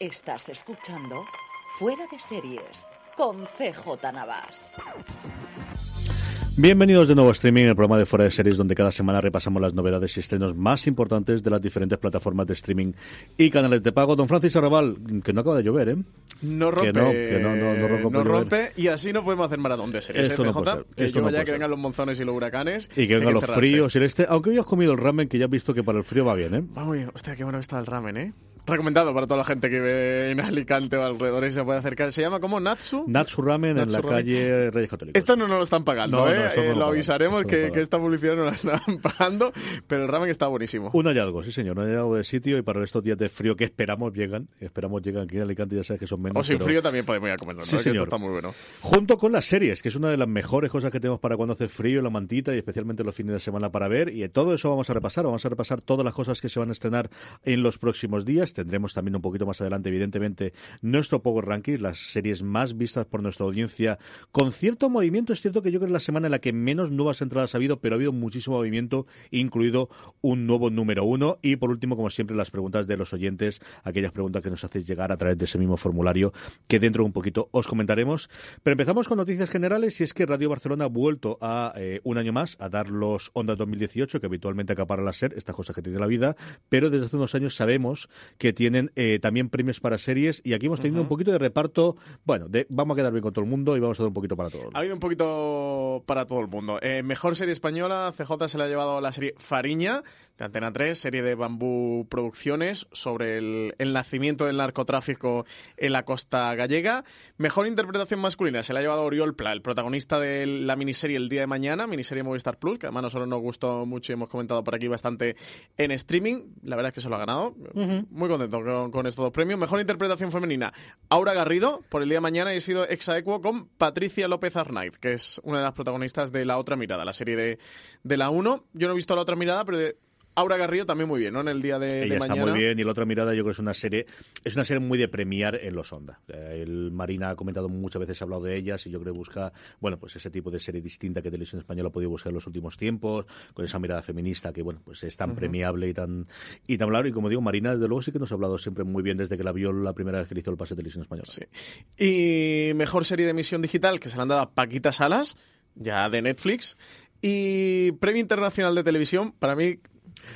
Estás escuchando Fuera de Series con CJ Navas. Bienvenidos de nuevo a Streaming, el programa de Fuera de Series, donde cada semana repasamos las novedades y estrenos más importantes de las diferentes plataformas de streaming y canales de pago. Don Francis Arrabal, que no acaba de llover, ¿eh? No rompe, Que no, que no, no, no rompe no rompe y así no podemos hacer maratón de series, Esto ¿eh, no PJ? puede ser, Que esto yo no ya que vengan los monzones y los huracanes. Y que vengan los fríos y el este. Aunque hoy has comido el ramen, que ya has visto que para el frío va bien, ¿eh? Va muy bien. Hostia, qué bueno está el ramen, ¿eh? Recomendado para toda la gente que ve en Alicante o alrededor y se puede acercar. Se llama como Natsu. Natsu Ramen en Natsu la Ramen. calle Reyes Católicos. Esto no nos lo están pagando, No, no, ¿eh? no Eh, lo avisaremos esto que, que esta publicidad no la están pagando, pero el ramen está buenísimo. Un hallazgo, sí señor, un hallazgo de sitio y para estos días de frío que esperamos llegan, esperamos llegan aquí en Alicante, ya sabes que son menos. O sin pero- frío también podemos ir a comerlo, ¿no? Sí, Que esto señor. está muy bueno. Junto con las series, que es una de las mejores cosas que tenemos para cuando hace frío, la mantita y especialmente los fines de semana para ver. Y todo eso vamos a repasar. Vamos a repasar todas las cosas que se van a estrenar en los próximos días. Tendremos también un poquito más adelante, evidentemente, nuestro Power Ranking, las series más vistas por nuestra audiencia. Con cierto movimiento, es cierto que yo creo que es la semana en la que menos nuevas entradas ha habido, pero ha habido muchísimo movimiento, incluido un nuevo número uno. Y por último, como siempre, las preguntas de los oyentes, aquellas preguntas que nos hacéis llegar a través de ese mismo formulario que dentro de un poquito os comentaremos. Pero empezamos con noticias generales y es que Radio Barcelona ha vuelto a eh, un año más a dar los Ondas 2018 que habitualmente acapara la SER, estas cosas que tiene la vida, pero desde hace unos años sabemos que tienen eh, también premios para series y aquí hemos tenido un poquito de reparto, bueno, de vamos a quedar bien con todo el mundo y vamos a dar un poquito para todo. Ha habido un poquito para todo el mundo. Eh, mejor serie española, CJ se le ha llevado la serie Fariña, de Antena 3, serie de Bambú Producciones, sobre el, el nacimiento del narcotráfico en la costa gallega. Mejor interpretación masculina se la ha llevado Oriol Pla, el protagonista de la miniserie El Día de Mañana, miniserie Movistar Plus, que además a nosotros nos gustó mucho y hemos comentado por aquí bastante en streaming. La verdad es que se lo ha ganado. Muy contento con, con estos dos premios. Mejor interpretación femenina, Aura Garrido, por El Día de Mañana, y he sido exaequo con Patricia López Arnaiz, que es una de las protagonistas de La Otra Mirada, la serie de, de la 1. Yo no he visto La Otra Mirada, pero de Aura Garrido también muy bien, ¿no? En el día de, Ella de está muy bien y la otra mirada yo creo que es una serie es una serie muy de premiar en los Onda. Eh, El Marina ha comentado muchas veces, ha hablado de ellas y yo creo que busca, bueno, pues ese tipo de serie distinta que Televisión Española ha podido buscar en los últimos tiempos, con esa mirada feminista que, bueno, pues es tan premiable y tan y tan claro. Y como digo, Marina, desde luego sí que nos ha hablado siempre muy bien desde que la vio la primera vez que le hizo el pase de Televisión Española. Sí. Y mejor serie de emisión digital que se le han dado a Paquita Salas, ya de Netflix. Y premio internacional de televisión, para mí.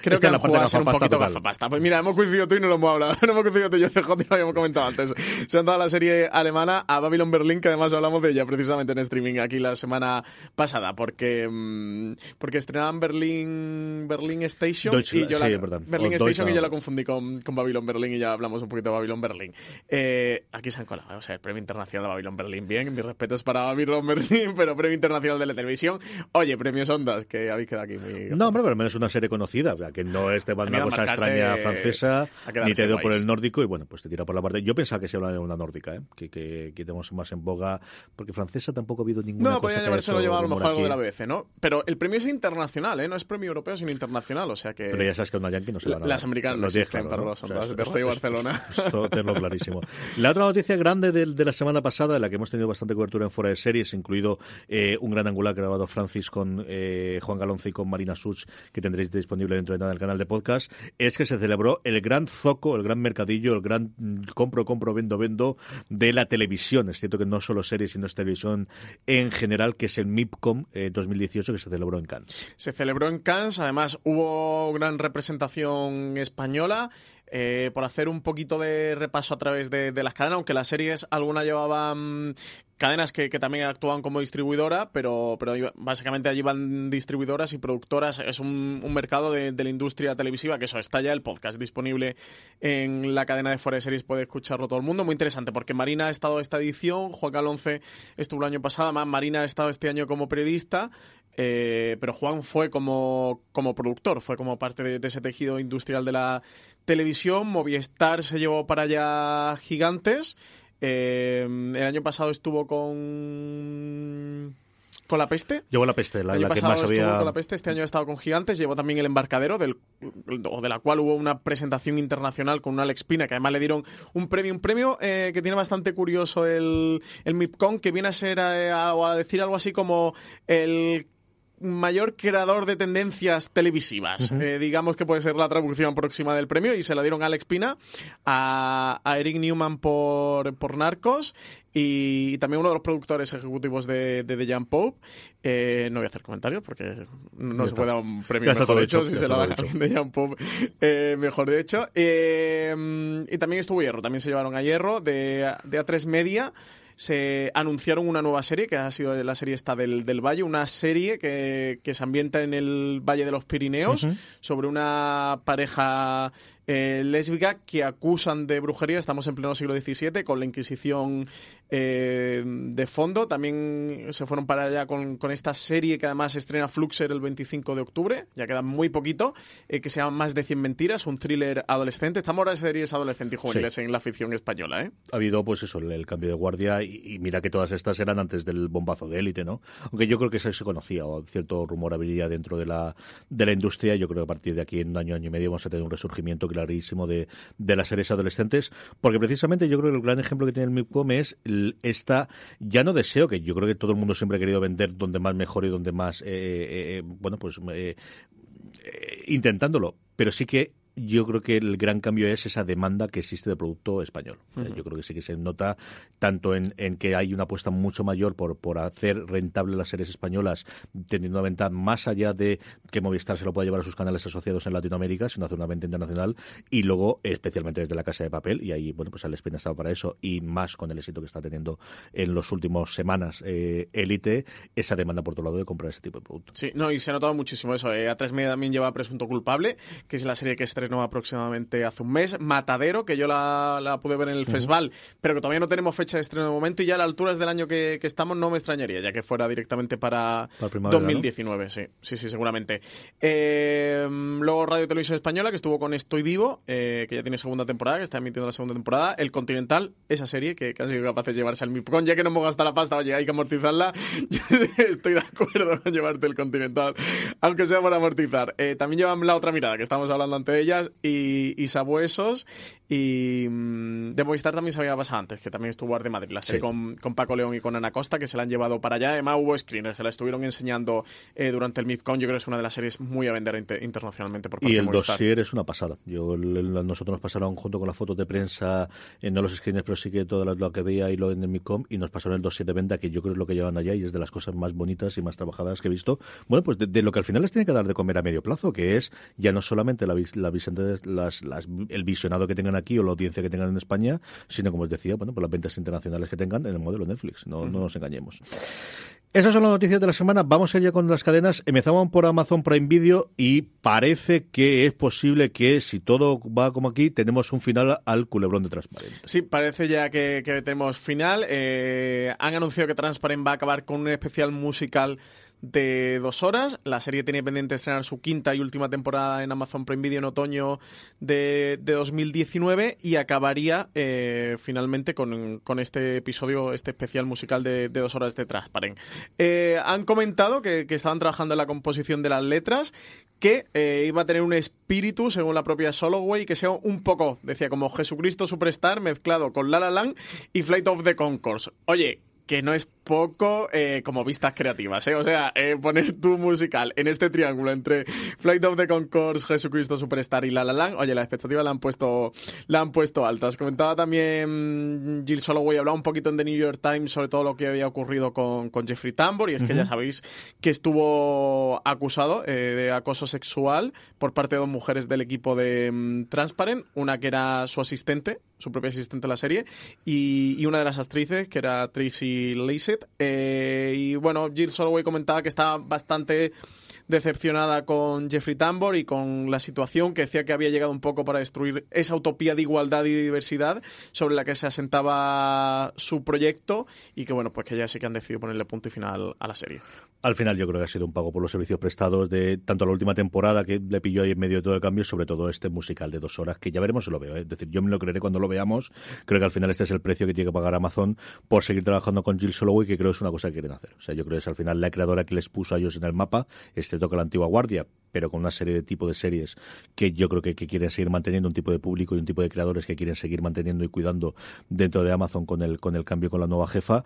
Creo Esta que la parte a ser un poquito gafapasta. Pues mira, hemos coincidido tú y no lo hemos hablado. No hemos coincidido tú y yo, CJ, y lo habíamos comentado antes. Se han dado la serie alemana a Babylon Berlin, que además hablamos de ella precisamente en streaming aquí la semana pasada, porque mm, porque estrenaban Berlin Berlin Station y yo la, perdón. Berlin O Station y yo la confundí con, con Babylon Berlin y ya hablamos un poquito de Babylon Berlin. Eh, aquí se han colado, o sea, el premio internacional de Babylon Berlin, bien, mis respetos para Babylon Berlin, pero premio internacional de la televisión. Oye, premios Ondas, que habéis quedado aquí muy... No, hombre, pero al menos es una serie conocida, sea, que no es de una Venido a cosa extraña francesa, ni te dio por el nórdico, y bueno, pues te tira por la parte. Yo pensaba que se habla de una nórdica, ¿eh? que, que, que tenemos más en boga, porque francesa tampoco ha habido ninguna No, podría haya habérselo hecho llevado a lo mejor algo de la BBC, ¿no? Pero el premio es internacional, ¿eh? No es premio europeo, sino internacional, o sea que... Pero ya sabes que una yankee no se va a las americanas no existen para los esto- de Barcelona. Esto tenlo clarísimo. La otra noticia grande de, de la semana pasada, en la que hemos tenido bastante cobertura en fuera de series, incluido eh, un gran angular grabado Francis con eh, Juan Galonce y con Marina Such, que tendréis disponible dentro el canal de podcast, es que se celebró el gran zoco, el gran mercadillo, el gran compro, compro, vendo, vendo de la televisión. Es cierto que no solo series, sino es televisión en general, que es el MIPCOM eh, 2018, que se celebró en Cannes. Se celebró en Cannes, además hubo gran representación española. Eh, por hacer un poquito de repaso a través de, las cadenas, aunque las series algunas llevaban cadenas que, también actúan como distribuidora, pero, pero básicamente allí van distribuidoras y productoras. Es un, mercado de, la industria televisiva que eso está ya el podcast disponible en la cadena de Fuera de Series, puede escucharlo todo el mundo. Muy interesante porque Marina ha estado esta edición, Juan Calonce estuvo el año pasado, más Marina ha estado este año como periodista. Eh, pero Juan fue como, como productor, fue como parte de, de ese tejido industrial de la televisión. Movistar se llevó para allá gigantes eh, el año pasado estuvo con con la peste. Llevó la peste, la, el año que pasado más había... estuvo con la peste, este año ha estado con Gigantes, llevó también el embarcadero, del, o de la cual hubo una presentación internacional con una Alex Pina, que además le dieron un premio, un premio eh, que tiene bastante curioso el, el MIPCON, que viene a ser eh, a decir algo así como el mayor creador de tendencias televisivas. Eh, digamos que puede ser la traducción próxima del premio y se la dieron a Alex Pina, a, Eric Newman por, por Narcos y también uno de los productores ejecutivos de, The Jump Pope. Eh, no voy a hacer comentarios porque no se puede dar un premio mejor de hecho, si se lo dan The Jump Pope eh, mejor de hecho. y también estuvo Hierro, también se llevaron a Hierro de, de A3 Media se anunciaron una nueva serie, que ha sido la serie esta del, del Valle, una serie que, que, se ambienta en el Valle de los Pirineos, sobre una pareja eh, lésbica que acusan de brujería. Estamos en pleno siglo XVII con la Inquisición eh, de fondo. También se fueron para allá con, esta serie que además estrena Fluxer el 25 de octubre. Ya queda muy poquito. Eh, que se llama Más de 100 mentiras, un thriller adolescente. Estamos ahora en series adolescentes y juveniles en la ficción española. ¿eh? Ha habido, pues eso, el, cambio de guardia. Y, mira que todas estas eran antes del bombazo de élite, ¿no? Aunque yo creo que eso se conocía, o cierto rumor habría dentro de la, de la industria. Yo creo que a partir de aquí, en un año, año y medio, vamos a tener un resurgimiento clarísimo de, de las series adolescentes, porque precisamente yo creo que el gran ejemplo que tiene el MIPCOM es esta, ya no deseo, que yo creo que todo el mundo siempre ha querido vender donde más mejor y donde más, eh, eh, eh, bueno, pues intentándolo, pero sí que yo creo que el gran cambio es esa demanda que existe de producto español. Yo creo que sí que se nota tanto en, que hay una apuesta mucho mayor por, por hacer rentable las series españolas, teniendo una venta más allá de que Movistar se lo pueda llevar a sus canales asociados en Latinoamérica, sino hacer una venta internacional y luego, especialmente desde la Casa de Papel, y ahí, bueno, pues Alex Pina estado para eso y más con el éxito que está teniendo en los últimos semanas Élite, eh, esa demanda por otro lado de comprar ese tipo de producto. Sí, no, y se ha notado muchísimo eso. Eh. A3 Media también lleva Presunto Culpable, que es la serie que estrenó aproximadamente hace un mes. Matadero, que yo la, pude ver en el festival, pero que todavía no tenemos fecha de estreno de momento y ya a las alturas del año que, estamos no me extrañaría, ya que fuera directamente para, 2019, sí, sí, sí, seguramente. Eh, luego Radio Televisión Española, que estuvo con Estoy Vivo, eh, que ya tiene segunda temporada, que está emitiendo la segunda temporada. El Continental, esa serie que, han sido capaces de llevarse al MIPCON, ya que no hemos gastado la pasta, oye, hay que amortizarla. Estoy de acuerdo con llevarte el Continental, aunque sea por amortizar. Eh, también llevan la otra mirada, que estamos hablando ante y Sabuesos. Y mm, de Movistar también se había pasado antes, que también estuvo Arte Madrid, la serie con, con, Paco León y con Ana Costa, que se la han llevado para allá. Además hubo screeners, se la estuvieron enseñando eh, durante el MIPCON. Yo creo que es una de las series muy a vender internacionalmente por parte Y el de dossier es una pasada. Yo, nosotros nos pasaron junto con la foto de prensa, eh, no los screeners, pero sí que todo lo, que veía y lo en el MIPCOM, y nos pasaron el dossier de venta, que yo creo es lo que llevan allá y es de las cosas más bonitas y más trabajadas que he visto. Bueno, pues de, lo que al final les tiene que dar de comer a medio plazo, que es ya no solamente la, la, las, las, el visionado que tengan aquí o la audiencia que tengan en España, sino, como os decía, bueno, por las ventas internacionales que tengan en el modelo Netflix. No, no nos engañemos. Esas son las noticias de la semana. Vamos a ir ya con las cadenas. Empezaban por Amazon Prime Video y parece que es posible que, si todo va como aquí, tenemos un final al culebrón de Transparent. Sí, parece ya que, tenemos final. Eh, han anunciado que Transparent va a acabar con un especial musical de dos horas. La serie tiene pendiente estrenar su quinta y última temporada en Amazon Prime Video en otoño de, 2019 y acabaría eh, finalmente con, este episodio, este especial musical de, dos horas de Transparent. Eh, han comentado que, estaban trabajando en la composición de las letras, que eh, iba a tener un espíritu, según la propia Soloway, que sea un poco, decía, como Jesucristo Superstar mezclado con La La Land y Flight of the Concourse. Oye, que no es poco eh, como vistas creativas, ¿eh? O sea, eh, poner tu musical en este triángulo entre Flight of the Concords, Jesucristo Superstar y La La Land, oye, la expectativa la han puesto, la han puesto altas. Comentaba también mm, Jill Soloway, hablaba un poquito en The New York Times sobre todo lo que había ocurrido con, con Jeffrey Tambor, y es que ya sabéis que estuvo acusado eh, de acoso sexual por parte de dos mujeres del equipo de mm, Transparent, una que era su asistente, su propia asistente en la serie, y, y una de las actrices, que era Tracy Lacey, eh, y bueno, Jill Soloway comentaba que estaba bastante decepcionada con Jeffrey Tambor y con la situación que decía que había llegado un poco para destruir esa utopía de igualdad y diversidad sobre la que se asentaba su proyecto y que bueno, pues que ya sí que han decidido ponerle punto y final a la serie. Al final yo creo que ha sido un pago por los servicios prestados de tanto la última temporada que le pilló ahí en medio de todo el cambio, sobre todo este musical de dos horas que ya veremos si lo veo. ¿eh? Es decir, yo me lo creeré cuando lo veamos. Creo que al final este es el precio que tiene que pagar Amazon por seguir trabajando con Jill Soloway, que creo es una cosa que quieren hacer. O sea, yo creo que es al final la creadora que les puso a ellos en el mapa, excepto que la antigua guardia, pero con una serie de tipo de series que yo creo que, que, quieren seguir manteniendo un tipo de público y un tipo de creadores que quieren seguir manteniendo y cuidando dentro de Amazon con el con el cambio con la nueva jefa.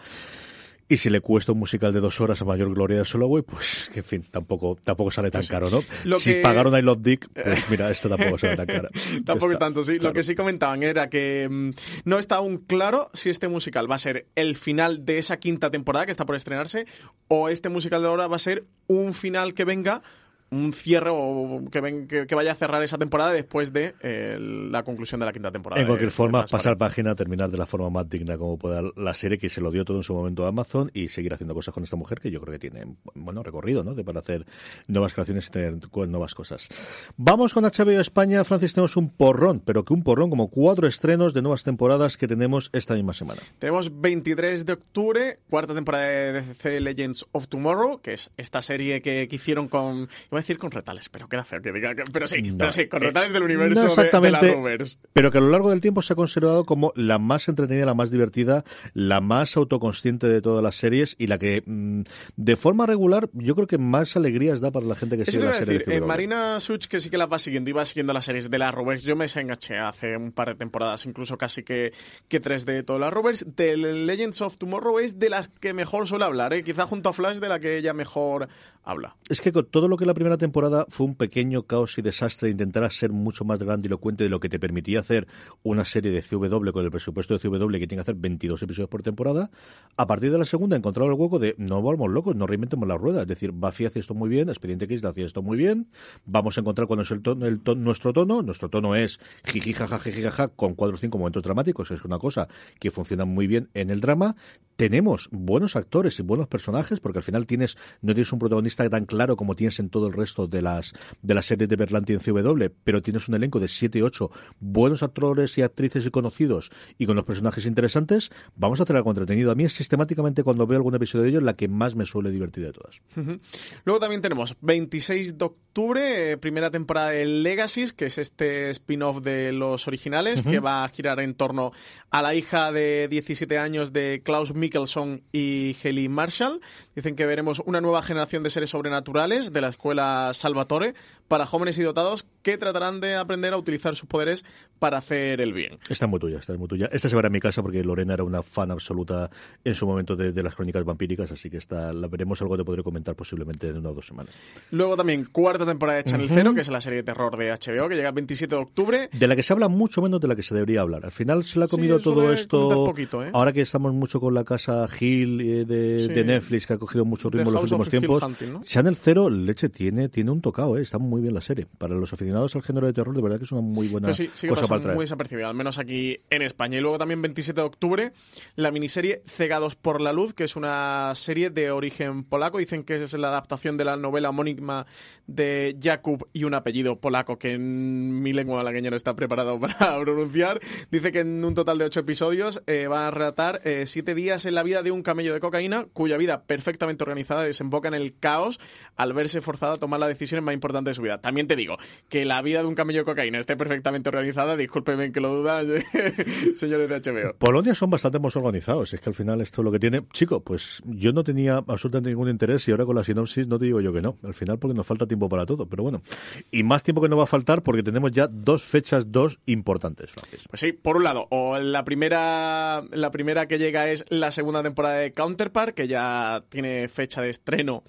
Y si le cuesta un musical de dos horas a mayor gloria de Soloway, pues, que en fin, tampoco, tampoco sale tan caro, ¿no? Lo si que... pagaron I Love Dick, pues mira, esto tampoco sale tan caro. tampoco es tanto, sí. Claro. Lo que sí comentaban era que mmm, no está aún claro si este musical va a ser el final de esa quinta temporada que está por estrenarse o este musical de ahora va a ser un final que venga un cierre o que, ven, que, que, vaya a cerrar esa temporada después de eh, la conclusión de la quinta temporada. En cualquier de, forma, de pasar página, terminar de la forma más digna como pueda la serie, que se lo dio todo en su momento a Amazon y seguir haciendo cosas con esta mujer que yo creo que tiene bueno recorrido, ¿no? De para hacer nuevas creaciones y tener nuevas cosas. Vamos con HBO España, Francis, tenemos un porrón, pero que un porrón, como cuatro estrenos de nuevas temporadas que tenemos esta misma semana. Tenemos 23 de octubre, cuarta temporada de DC Legends of Tomorrow, que es esta serie que, que hicieron con decir con retales, pero queda feo que diga. Que, pero sí, no, pero sí, con retales del universo no exactamente, de, de la Rovers. Pero que a lo largo del tiempo se ha considerado como la más entretenida, la más divertida, la más autoconsciente de todas las series y la que, mmm, de forma regular, yo creo que más alegrías da para la gente que Eso sigue la serie. Decir, de eh, Marina Such, que sí que la va siguiendo, iba siguiendo las series de la Rovers. Yo me enganché hace un par de temporadas, incluso casi que, que tres de todas las Rovers. De Legends of Tomorrow es de las que mejor suele hablar, ¿eh? quizá junto a Flash de la que ella mejor habla. Es que con todo lo que la primera temporada fue un pequeño caos y desastre intentar ser mucho más grandilocuente de lo que te permitía hacer una serie de CW con el presupuesto de CW que tiene que hacer 22 episodios por temporada. A partir de la segunda encontraron el hueco de no volvamos locos, no reinventemos la rueda. Es decir, Buffy hace esto muy bien, Expediente X hace esto muy bien. Vamos a encontrar cuál es el tono, el tono, nuestro tono. Nuestro tono es jiji jaja jiji jaja con cuatro o cinco momentos dramáticos, es una cosa que funciona muy bien en el drama. Tenemos buenos actores y buenos personajes porque al final tienes no tienes un protagonista tan claro como tienes en todo el resto de las de la serie de Berlanti en CW, pero tienes un elenco de 7 8 buenos actores y actrices y conocidos y con los personajes interesantes, vamos a hacer algo entretenido. A mí es sistemáticamente cuando veo algún episodio de ellos la que más me suele divertir de todas. Uh -huh. Luego también tenemos 26 de octubre, eh, primera temporada de Legacies, que es este spin-off de los originales, uh -huh. que va a girar en torno a la hija de 17 años de Klaus Mikkelson y Haley Marshall. Dicen que veremos una nueva generación de seres sobrenaturales de la escuela Salvatore para jóvenes y dotados que tratarán de aprender a utilizar sus poderes para hacer el bien. Está muy tuya, está muy tuya. Esta se verá en mi casa porque Lorena era una fan absoluta en su momento de, de las crónicas vampíricas, así que esta, la veremos algo que podré comentar posiblemente en una o dos semanas. Luego también cuarta temporada de Channel uh -huh. Zero, que es la serie de terror de HBO, que llega el 27 de octubre. De la que se habla mucho menos de la que se debería hablar. Al final se le ha comido sí, todo esto. Poquito, ¿eh? Ahora que estamos mucho con la casa Hill eh, de, sí. de, Netflix, que ha cogido mucho ritmo en los últimos tiempos. Hunting, ¿no? Channel Zero, leche, tiene, tiene un tocado, ¿eh? está muy bien la serie. Para los aficionados al género de terror, de verdad que es una muy buena sí, sí cosa para traer. muy desapercibida, al menos aquí en España. Y luego también 27 de octubre, la miniserie Cegados por la Luz, que es una serie de origen polaco. Dicen que es la adaptación de la novela homónima de Jakub y un apellido polaco que en mi lengua malagueña no está preparado para pronunciar. Dice que en un total de ocho episodios eh, va a relatar eh, siete días en la vida de un camello de cocaína cuya vida perfectamente organizada desemboca en el caos al verse forzado a tomar la decisión más importante de su vida. También te digo que que la vida de un camello de cocaína esté perfectamente organizada, discúlpeme que lo duda, señores de HBO. Polonia son bastante más organizados, es que al final esto es lo que tiene. Chico, pues yo no tenía absolutamente ningún interés y ahora con la sinopsis no te digo yo que no. Al final porque nos falta tiempo para todo, pero bueno. Y más tiempo que no va a faltar porque tenemos ya dos fechas, dos importantes, Francis. Pues sí, por un lado, o la primera, la primera que llega es la segunda temporada de Counterpart, que ya tiene fecha de estreno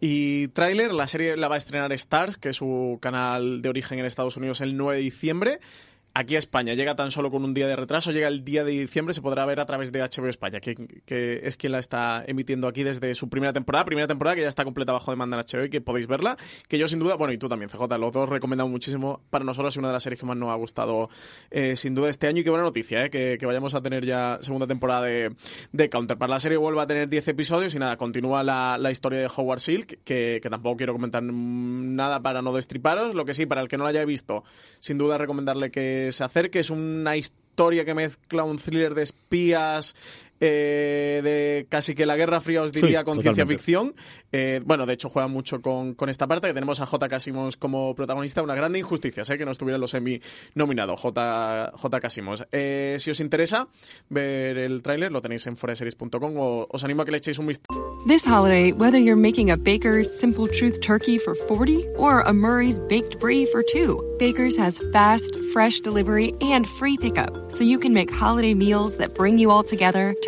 y tráiler. La serie la va a estrenar Stars, que es su canal de origen en Estados Unidos, el 9 de diciembre aquí a España llega tan solo con un día de retraso, llega el día de diciembre, se podrá ver a través de HBO España, que, es quien la está emitiendo aquí desde su primera temporada, primera temporada que ya está completa bajo demanda en HBO y que podéis verla, que yo sin duda, bueno, y tú también, CJ, los dos recomendamos muchísimo, para nosotros es una de las series que más nos ha gustado eh, sin duda este año y qué buena noticia, eh, que, vayamos a tener ya segunda temporada de, de Para La serie vuelve a tener 10 episodios y nada, continúa la, historia de Howard Silk, que, que tampoco quiero comentar nada para no destriparos, lo que sí, para el que no la haya visto, sin duda recomendarle que se acerque. Es una historia que mezcla un thriller de espías, eh, de casi que la Guerra Fría, os diría, con ciencia ficción. Eh, bueno, de hecho, juega mucho con, esta parte, que tenemos a J. Casimos como protagonista. Una grande injusticia, sé que no estuviera los semi nominado J. J. Casimos. Eh, si os interesa ver el tráiler, lo tenéis en foreseries.com o os animo a que le echéis un vistazo. This holiday, whether you're making a Baker's Simple Truth turkey for 40 or a Murray's Baked Brie for 2, Baker's has fast, fresh delivery and free pickup, so you can make holiday meals that bring you all together to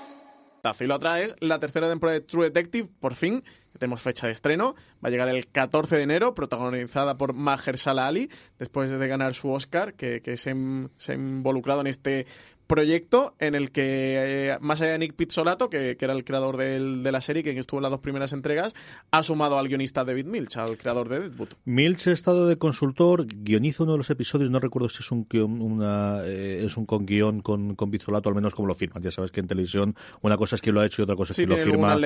Y lo otra es la tercera temporada de True Detective, por fin, tenemos fecha de estreno, va a llegar el 14 de enero, protagonizada por Mahershala Ali, después de ganar su Oscar, que, se, se, ha involucrado en este proyecto en el que, eh, más allá de Nick Pizzolato, que, que era el creador del, de la serie, que estuvo en las dos primeras entregas, ha sumado al guionista David Milch, al creador de Deadwood. Milch ha estado de consultor, guioniza uno de los episodios, no recuerdo si es un una, eh, es un con guion con, con Pizzolato, al menos como lo firman. Ya sabes que en televisión una cosa es que lo ha hecho y otra cosa es que lo firma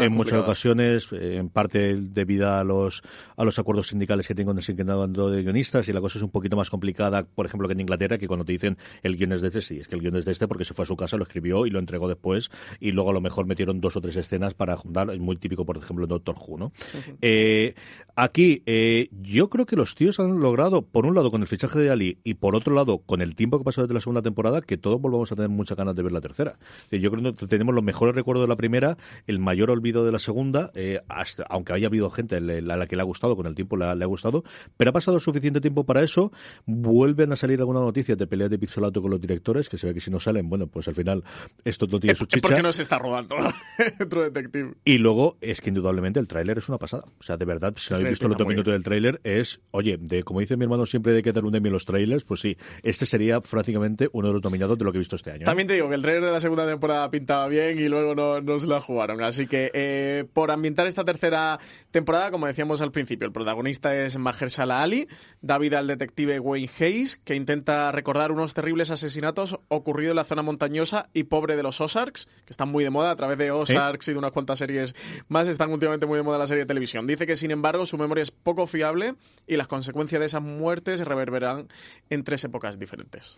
en muchas ocasiones, eh, en parte debido a los, a los acuerdos sindicales que tengo en el sindicato de guionistas, y la cosa es un poquito más complicada, por ejemplo, que en Inglaterra, que cuando te dicen el guion es de este, sí, es que el guion desde este porque se fue a su casa, lo escribió y lo entregó después y luego a lo mejor metieron dos o tres escenas para juntar, es muy típico por ejemplo en Doctor Who, ¿no? Eh, aquí eh, yo creo que los tíos han logrado, por un lado con el fichaje de Ali y por otro lado con el tiempo que pasó desde la segunda temporada, que todos volvamos a tener muchas ganas de ver la tercera. Eh, yo creo que tenemos los mejores recuerdos de la primera, el mayor olvido de la segunda, hasta, aunque haya habido gente a la que le ha gustado, con el tiempo le ha, le ha gustado, pero ha pasado suficiente tiempo para eso, vuelven a salir alguna noticia de pelea de Pizzolato con los directores, que se ve que si no salen bueno, pues al final esto no tiene su chicha. ¿Por qué no se está rodando True Detective? Y luego es que indudablemente el tráiler es una pasada. O sea, de verdad, si no habéis visto el otro minuto del tráiler, es, oye, de como dice mi hermano siempre de que dar un Emmy los trailers, pues sí, este sería prácticamente uno de los dominados de lo que he visto este año. ¿eh? También te digo que el tráiler de la segunda temporada pintaba bien y luego no, no se la jugaron. Así que eh, por ambientar esta tercera temporada, como decíamos al principio, el protagonista es Mahershala Ali, David al detective Wayne Hayes, que intenta recordar unos terribles asesinatos ocurridos en la zona montañosa y pobre de los Ozarks, que están muy de moda a través de Ozarks y de unas cuantas series más, están últimamente muy de moda la serie de televisión. Dice que, sin embargo, su memoria es poco fiable y las consecuencias de esas muertes reverberarán en tres épocas diferentes.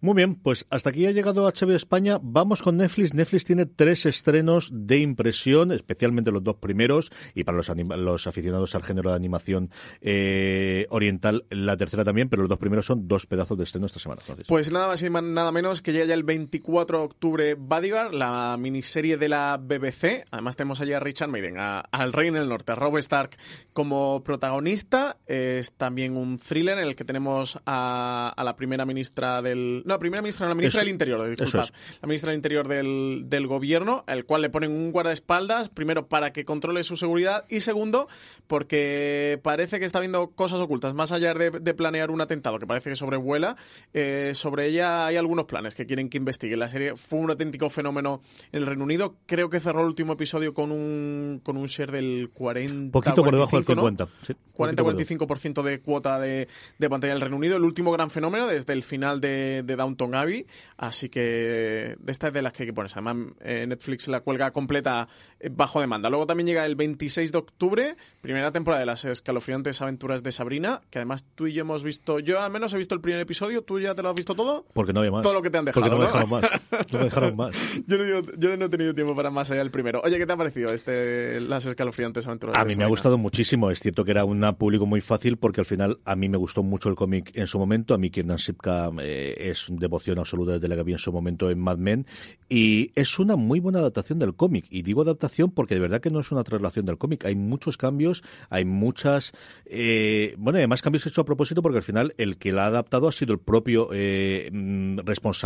Muy bien, pues hasta aquí ha llegado HBO España. Vamos con Netflix. Netflix tiene tres estrenos de impresión, especialmente los dos primeros, y para los, los aficionados al género de animación eh, oriental, la tercera también, pero los dos primeros son dos pedazos de estreno esta semana. Pues nada más y nada menos que llega ya el 24 de octubre Bodyguard, la miniserie de la BBC. Además tenemos allí a Richard Maiden, al Rey en el Norte, a Rob Stark como protagonista. Es también un thriller en el que tenemos a, la primera ministra del... No, la primera ministra, la ministra del Interior, disculpad. La ministra del Interior del, del gobierno, al cual le ponen un guardaespaldas, primero para que controle su seguridad y segundo porque parece que está viendo cosas ocultas, más allá de, planear un atentado que parece que sobrevuela, eh, sobre ella hay algunos planes que quieren que investigue. La serie fue un auténtico fenómeno en el Reino Unido. Creo que cerró el último episodio con un, con un share del 40. Poquito por debajo del 50. 40-45% de cuota de, de, pantalla del Reino Unido. El último gran fenómeno desde el final de, de Downton Abbey. Así que de estas de las que hay que ponerse. Además, eh, Netflix la cuelga completa eh, bajo demanda. Luego también llega el 26 de octubre, primera temporada de las escalofriantes aventuras de Sabrina, que además tú y yo hemos visto. Yo al menos he visto el primer episodio. ¿Tú ya te lo has visto todo? Porque no había más. Todo lo que te han dejado. Porque no me dejaron más. No me dejaron más. yo, no, he tenido tiempo para más allá del primero. Oye, ¿qué te ha parecido este las escalofriantes aventuras a mí me ha gustado muchísimo. Es cierto que era un público muy fácil porque al final a mí me gustó mucho el cómic en su momento. A mí Kiernan Sipka eh, es devoción absoluta desde la que vi en su momento en Mad Men. Y es una muy buena adaptación del cómic. Y digo adaptación porque de verdad que no es una traslación del cómic. Hay muchos cambios, hay muchas. Eh, bueno, además cambios hechos a propósito porque al final el que la ha adaptado ha sido el propio eh, mm,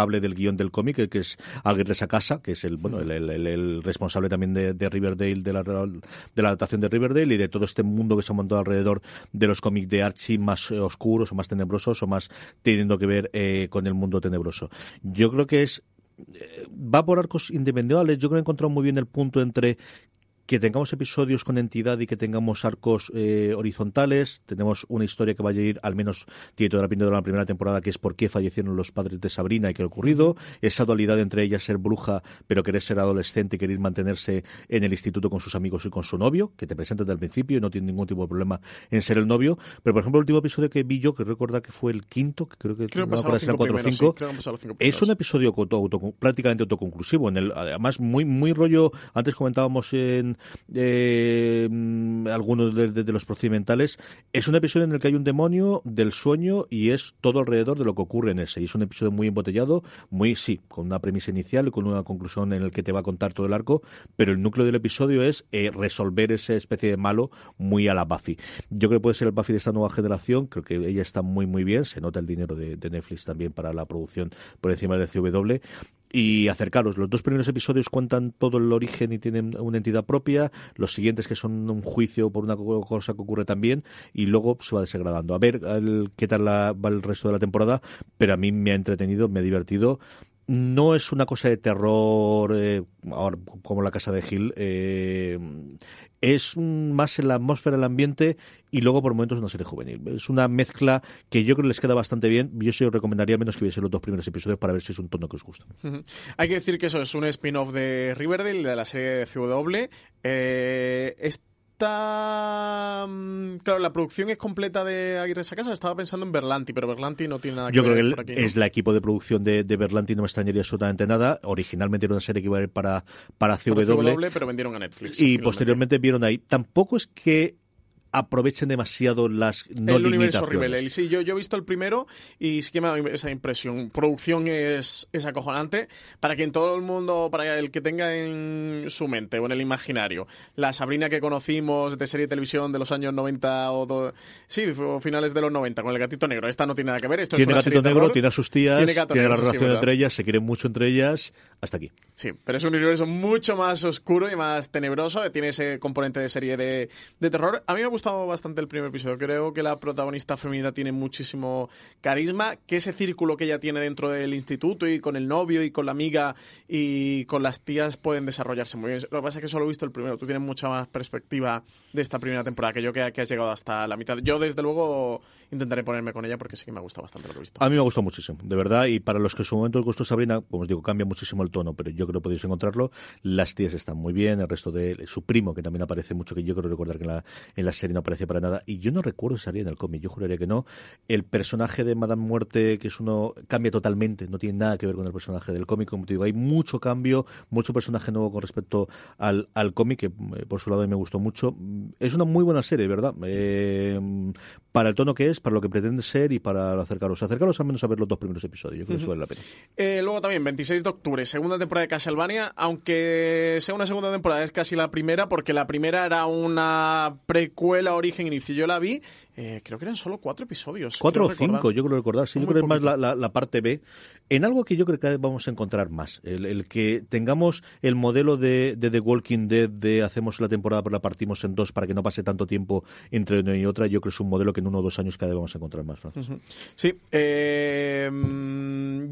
del guion del cómic, que es Aguirre Sacasa, que es el bueno el, responsable también de, Riverdale, de la, de la adaptación de Riverdale y de todo este mundo que se ha montado alrededor de los cómics de Archie más oscuros o más tenebrosos o más teniendo que ver eh, con el mundo tenebroso. Yo creo que es va por arcos individuales. Yo creo que he encontrado muy bien el punto entre que tengamos episodios con entidad y que tengamos arcos eh, horizontales. Tenemos una historia que va a ir, al menos tiene toda la pinta de la primera temporada, que es por qué fallecieron los padres de Sabrina y qué ha ocurrido. Esa dualidad entre ella ser bruja, pero querer ser adolescente y querer mantenerse en el instituto con sus amigos y con su novio, que te presenta desde el principio y no tiene ningún tipo de problema en ser el novio. Pero, por ejemplo, el último episodio que vi yo, que recuerda que fue el quinto, que creo que, creo que 4 o 5, es un episodio prácticamente autoconclusivo. En el, además, muy, muy rollo, antes comentábamos en eh, algunos de, los procedimentales, es un episodio en el que hay un demonio del sueño y es todo alrededor de lo que ocurre en ese. Y es un episodio muy embotellado, muy, sí, con una premisa inicial y con una conclusión en el que te va a contar todo el arco, pero el núcleo del episodio es eh, resolver esa especie de malo muy a la Buffy. Yo creo que puede ser el Buffy de esta nueva generación, creo que ella está muy, muy bien, se nota el dinero de, de Netflix también para la producción por encima de CW y acercaros. Los dos primeros episodios cuentan todo el origen y tienen una entidad propia, los siguientes que son un juicio por una cosa que ocurre también y luego se va desagradando. A ver qué tal va el resto de la temporada, pero a mí me ha entretenido, me ha divertido no es una cosa de terror eh, como la casa de Gil eh, es más en la atmósfera del ambiente y luego por momentos una serie juvenil. Es una mezcla que yo creo que les queda bastante bien. Yo sí os recomendaría menos que viese los dos primeros episodios para ver si es un tono que os gusta. Hay que decir que eso es un spin-off de Riverdale, de la serie de CW. Eh, Mm, claro, la producción es completa de Aguirre Sacasa. Estaba pensando en Berlanti, pero Berlanti no tiene nada que Yo ver. Yo creo que es la equipo de producción de, Berlanti, no me extrañaría absolutamente nada. Originalmente era una serie que iba a ir para, para CW. pero vendieron a Netflix. Y posteriormente vieron ahí. Tampoco es que aprovechen demasiado las no el universo Riverdale. Sí, yo, yo he visto el primero y sí que me ha dado esa impresión. Producción es, es acojonante. Para quien todo el mundo, para el que tenga en su mente o en el imaginario, la Sabrina que conocimos de serie de televisión de los años 90 o... sí, finales de los 90, con el gatito negro. Esta no tiene nada que ver. Esto tiene es gatito negro, tiene a sus tías, tiene, la relación entre ellas, se quieren mucho entre ellas. Hasta aquí. Sí, pero es un universo mucho más oscuro y más tenebroso. Tiene ese componente de serie de, de terror. A mí me gusta gustado bastante el primer episodio. Creo que la protagonista femenina tiene muchísimo carisma, que ese círculo que ella tiene dentro del instituto y con el novio y con la amiga y con las tías pueden desarrollarse muy bien. Lo que pasa es que solo he visto el primero. Tú tienes mucha más perspectiva de esta primera temporada que yo que, que has llegado hasta la mitad. Yo desde luego intentaré ponerme con ella porque sí que me ha gustado bastante lo que he visto. A mí me ha gustado muchísimo, de verdad. Y para los que en su momento gustó Sabrina, como os digo, cambia muchísimo el tono, pero yo creo que podéis encontrarlo. Las tías están muy bien, el resto de su primo, que también aparece mucho, que yo creo recordar que en la, en la serie no aparecía para nada. Y yo no recuerdo si salía en el cómic, yo juraría que no. El personaje de Madame Muerte, que es uno, cambia totalmente, no tiene nada que ver con el personaje del cómic. Como te digo, hay mucho cambio, mucho personaje nuevo con respecto al, al cómic, que eh, por su lado me gustó mucho. Es una muy buena serie, ¿verdad? Eh, para el tono que es, para lo que pretende ser y para acercaros. Acercaros al menos a ver los dos primeros episodios. Yo creo que eso vale la pena. Eh, luego también, 26 de octubre, segunda temporada de Castlevania, aunque sea una segunda temporada, es casi la primera, porque la primera era una precuela origen inicio. Yo la vi, eh, creo que eran solo cuatro episodios. Cuatro o recordar. cinco, yo creo recordar. Sí, yo creo que es más la, la- la parte B. En algo que yo creo que vamos a encontrar más. El, el que tengamos el modelo de, de The Walking Dead de hacemos la temporada pero la partimos en dos para que no pase tanto tiempo entre una y otra, yo creo que es un modelo que en uno o dos años cada vez vamos a encontrar más, Francis. Sí, eh,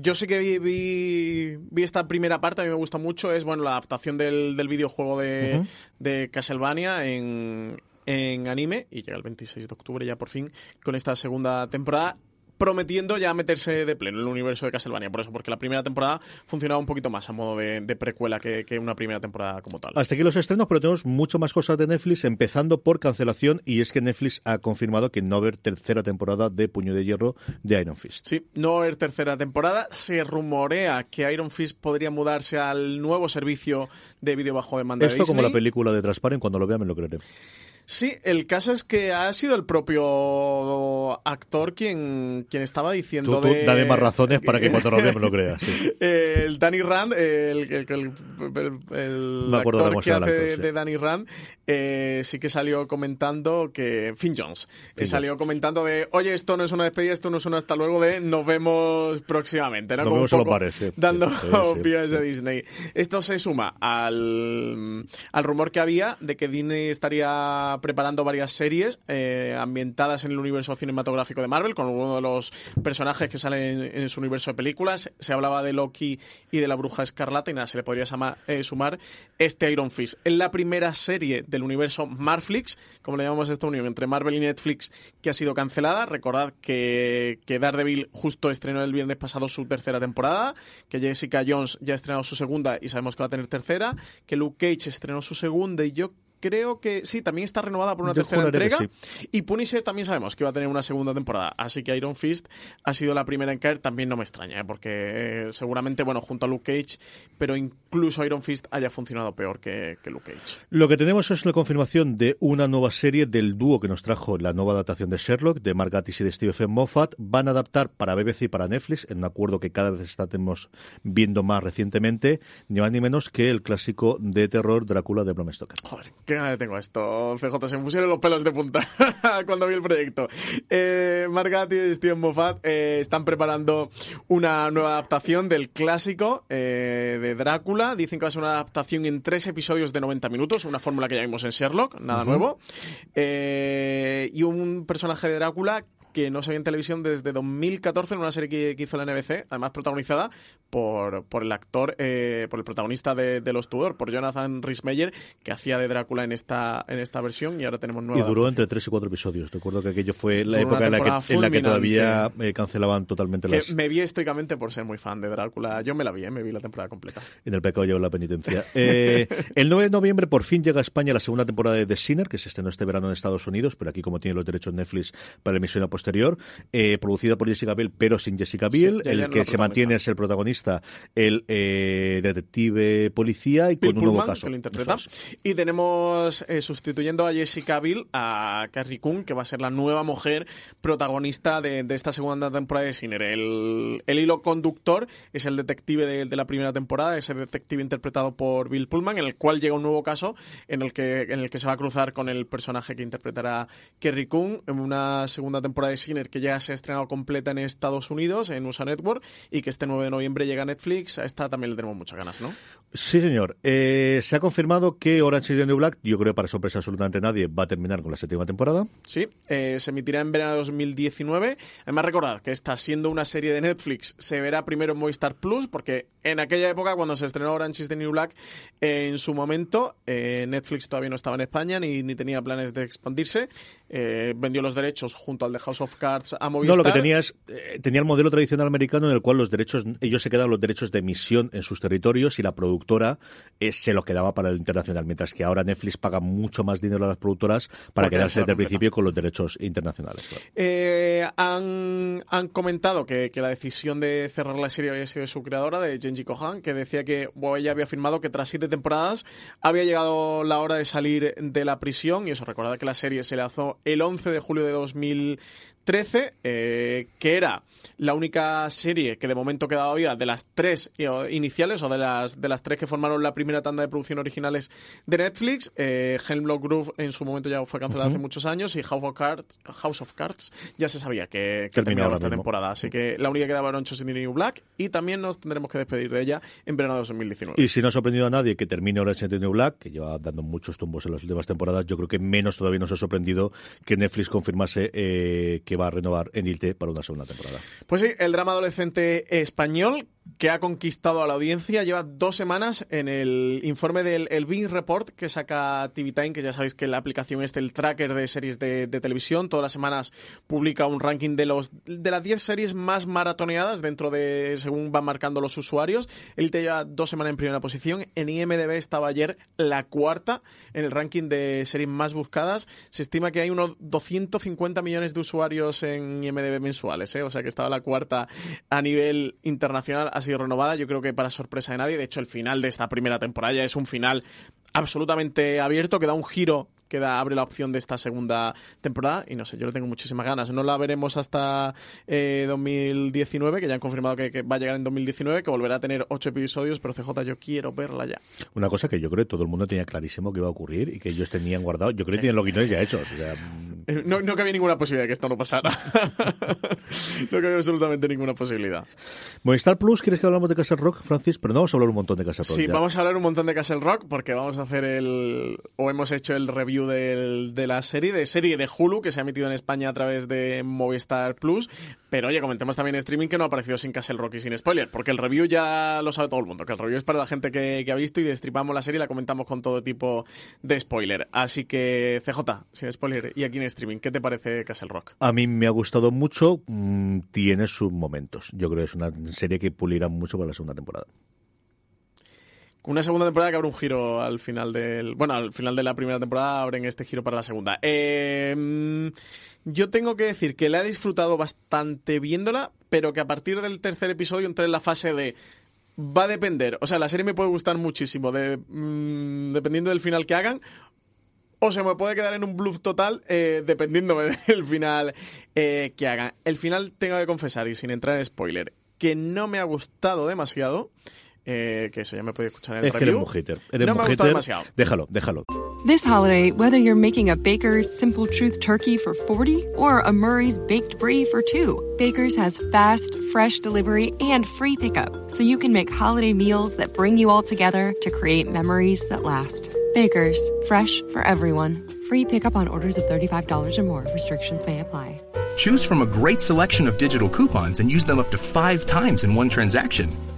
yo sí que vi, vi, vi esta primera parte, a mí me gusta mucho, es bueno la adaptación del, del videojuego de, de Castlevania en, en anime y llega el 26 de octubre ya por fin con esta segunda temporada prometiendo ya meterse de pleno en el universo de Castlevania, por eso, porque la primera temporada funcionaba un poquito más a modo de, de precuela que, que una primera temporada como tal. Hasta aquí los estrenos, pero tenemos mucho más cosas de Netflix, empezando por cancelación, y es que Netflix ha confirmado que no va a haber tercera temporada de Puño de Hierro de Iron Fist. Sí, no va a haber tercera temporada. Se rumorea que Iron Fist podría mudarse al nuevo servicio de vídeo bajo demanda de Esto como la Disney. película de Transparent, cuando lo vea me lo creeré. Sí, el caso es que ha sido el propio actor quien, quien estaba diciendo Tú, tú de... dame más razones para que cuando lo vea me lo crea. sí. el Danny Rand, el, el, el- el- actor que hace de, sí. de Danny Rand, eh, sí que salió comentando que Finn Jones eh, salió comentando de, oye, esto no es una despedida, esto no es un hasta luego de nos vemos próximamente, ¿no? Nos Como vemos un poco sí. dando vías de Disney. Esto se suma al, al rumor que había de que Disney estaría preparando varias series eh, ambientadas en el universo cinematográfico de Marvel, con uno de los personajes que salen en, en su universo de películas. Se hablaba de Loki y de la Bruja Escarlata, y nada, se le podría eh, sumar este Iron Fist. Es la primera serie del universo Marflix, como le llamamos esta unión entre Marvel y Netflix, que ha sido cancelada. Recordad que, que Daredevil justo estrenó el viernes pasado su tercera temporada, que Jessica Jones ya ha estrenado su segunda y sabemos que va a tener tercera, que Luke Cage estrenó su segunda y yo creo que sí, también está renovada por una Yo tercera entrega. Y Punisher también sabemos que va a tener una segunda temporada. Así que Iron Fist ha sido la primera en caer. También no me extraña, ¿eh? porque eh, seguramente, bueno, junto a Luke Cage, pero incluso Iron Fist haya funcionado peor que, que Luke Cage. Lo que tenemos es la confirmación de una nueva serie del dúo que nos trajo la nueva adaptación de Sherlock, de Mark Gatiss y de Stephen Moffat. Van a adaptar para BBC y para Netflix, en un acuerdo que cada vez estamos viendo más recientemente, ni más ni menos que el clásico de terror Drácula de Bram Stoker. Joder, qué ganas tengo esto, CJ. Se me pusieron los pelos de punta cuando vi el proyecto. Eh, Mark Gatiss y Steven Moffat eh, están preparando una nueva adaptación del clásico eh, de Drácula. Dicen que va a ser una adaptación en tres episodios de 90 minutos, una fórmula que ya vimos en Sherlock, nada nuevo. Eh, y un personaje de Drácula que no se ve en televisión desde 2014 en una serie que, que hizo la NBC, además protagonizada por, por el actor, eh, por el protagonista de, de Los Tudor, por Jonathan Rhys-Meyer, que hacía de Drácula en esta, en esta versión y ahora tenemos Y nueva. duró adaptación. entre tres y cuatro episodios. Recuerdo que aquello fue la Duró época en la, que, en la que todavía eh, cancelaban totalmente Que las... me vi estoicamente por ser muy fan de Drácula. Yo me la vi, eh, me vi la temporada completa. En el pecado lleva la penitencia. Eh, el 9 de noviembre por fin llega a España la segunda temporada de The Sinner, que se estrenó este verano en Estados Unidos, pero aquí como tiene los derechos Netflix para la emisión a posterior, eh, producida por Jessica Biel, pero sin Jessica Biel, Sí, el que se mantiene es el protagonista, el eh, detective policía y Bill con un nuevo caso. que lo interpreta. Es. Y tenemos eh, sustituyendo a Jessica Biel a Carrie Coon, que va a ser la nueva mujer protagonista de, de esta segunda temporada de Sinner. El, el hilo conductor es el detective de, de la primera temporada, ese detective interpretado por Bill Pullman, en el cual llega un nuevo caso en el que, en el que se va a cruzar con el personaje que interpretará Kerry Coon en una segunda temporada de Sinner que ya se ha estrenado completa en Estados Unidos, en USA Network, y que este 9 de noviembre llega a Netflix. A esta también le tenemos muchas ganas, ¿no? Sí, señor. Eh, se ha confirmado que Orange is the New Black, yo creo para sorpresa absolutamente nadie, va a terminar con la séptima temporada. Sí, eh, se emitirá en verano de 2019. Además, recordad que está siendo una serie de Netflix, se verá primero en Movistar Plus, porque en aquella época, cuando se estrenó Orange is the New Black, eh, en su momento, Netflix todavía no estaba en España ni, ni tenía planes de expandirse. Vendió los derechos junto al de House of Cards a Movistar. No, lo que tenía es, eh, tenía el modelo tradicional americano en el cual los derechos, ellos se quedan los derechos de emisión en sus territorios y la productora eh, se lo quedaba para el internacional, mientras que ahora Netflix paga mucho más dinero a las productoras para quedarse desde el principio con los derechos internacionales. Eh, han, han, comentado que, que, la decisión de cerrar la serie había sido de su creadora, de Genji Kohan, que decía que ella había afirmado que tras siete temporadas había llegado la hora de salir de la prisión, y eso, recordad que la serie se lanzó el 11 de julio de 2013, eh, que era la única serie que de momento quedaba viva de las tres eh, iniciales o de las, de las tres que formaron la primera tanda de producción originales de Netflix. Eh, Hemlock Groove en su momento ya fue cancelada hace muchos años y House of Cards, House of Cards ya se sabía que, terminaba esta temporada. Así que la única que quedaba era Orange New Black y también nos tendremos que despedir de ella en verano de 2019. Y si no ha sorprendido a nadie que termine Orange is New Black, que lleva dando muchos tumbos en las últimas temporadas, yo creo que menos todavía nos ha sorprendido que Netflix confirmase eh, que va a renovar en ILTE para una segunda temporada. Pues sí, el drama adolescente español que ha conquistado a la audiencia. Lleva dos semanas en el informe del el Bing Report que saca TV Time, que ya sabéis que la aplicación es el tracker de series de, televisión. Todas las semanas publica un ranking de los de las 10 series más maratoneadas dentro de según van marcando los usuarios. Él te lleva dos semanas en primera posición. En IMDB estaba ayer la cuarta en el ranking de series más buscadas. Se estima que hay unos 250 millones de usuarios en IMDB mensuales, ¿eh? o sea que estaba la cuarta a nivel internacional ha sido renovada, yo creo que para sorpresa de nadie. De hecho, el final de esta primera temporada ya es un final absolutamente abierto, que da un giro que abre la opción de esta segunda temporada y no sé, yo le tengo muchísimas ganas. No la veremos hasta 2019, eh, que ya han confirmado que, va a llegar en 2019, que volverá a tener ocho episodios, pero CJ yo quiero verla ya. Una cosa que yo creo que todo el mundo tenía clarísimo que iba a ocurrir y que ellos tenían guardado, yo creo que tienen los guiones ya hechos. Eh, no, no cabía ninguna posibilidad de que esto no pasara. no cabía absolutamente ninguna posibilidad. Movistar Plus, ¿quieres que hablamos de Castle Rock, Francis? Pero no vamos a hablar un montón de Castle Rock. Sí, vamos a hablar un montón de Castle Rock porque vamos a hacer el, o hemos hecho el review de la serie, de serie de Hulu, que se ha emitido en España a través de Movistar Plus. Pero oye, comentemos también streaming que no ha aparecido sin Castle Rock y sin spoiler, porque el review ya lo sabe todo el mundo, que el review es para la gente que, ha visto y destripamos la serie y la comentamos con todo tipo de spoiler. Así que, CJ, sin spoiler, y aquí en streaming, ¿qué te parece Castle Rock? A mí me ha gustado mucho, mm, tiene sus momentos. Yo creo que es una serie que pulirá mucho para la segunda temporada una segunda temporada que abre un giro al final del. Bueno, al final de la primera temporada abren este giro para la segunda. Em, yo tengo que decir que la he disfrutado bastante viéndola, pero que a partir del tercer episodio entré en la fase de. Va a depender. O sea, la serie me puede gustar muchísimo, mm, dependiendo del final que hagan. O se me puede quedar en un bluff total, eh, dependiendo del final eh, que hagan. El final tengo que confesar, y sin entrar en spoiler, que no me ha gustado demasiado. Eh, que eso ya me puede escuchar en el es review. Que eres un. Eres no un me hater. demasiado. Déjalo, déjalo. This holiday, whether you're making a Baker's Simple Truth turkey for 40 or a Murray's baked brie for 2, Baker's has fast, fresh delivery and free pickup, so you can make holiday meals that bring you all together to create memories that last. Baker's, fresh for everyone. Free pickup on orders of $35 or more. Restrictions may apply. Choose from a great selection of digital coupons and use them up to five times in one transaction.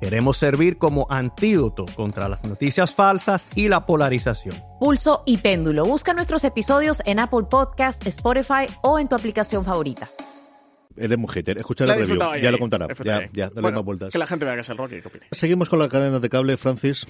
Queremos servir como antídoto contra las noticias falsas y la polarización. Pulso y Péndulo. Busca nuestros episodios en Apple Podcast, Spotify o en tu aplicación favorita. Eres un hater. Escucha el review. Ya, lo contará. Ya, ya, dale bueno, más vueltas. Que la gente vea que es el Rocky. ¿qué? Seguimos con la cadena de cable, Francis.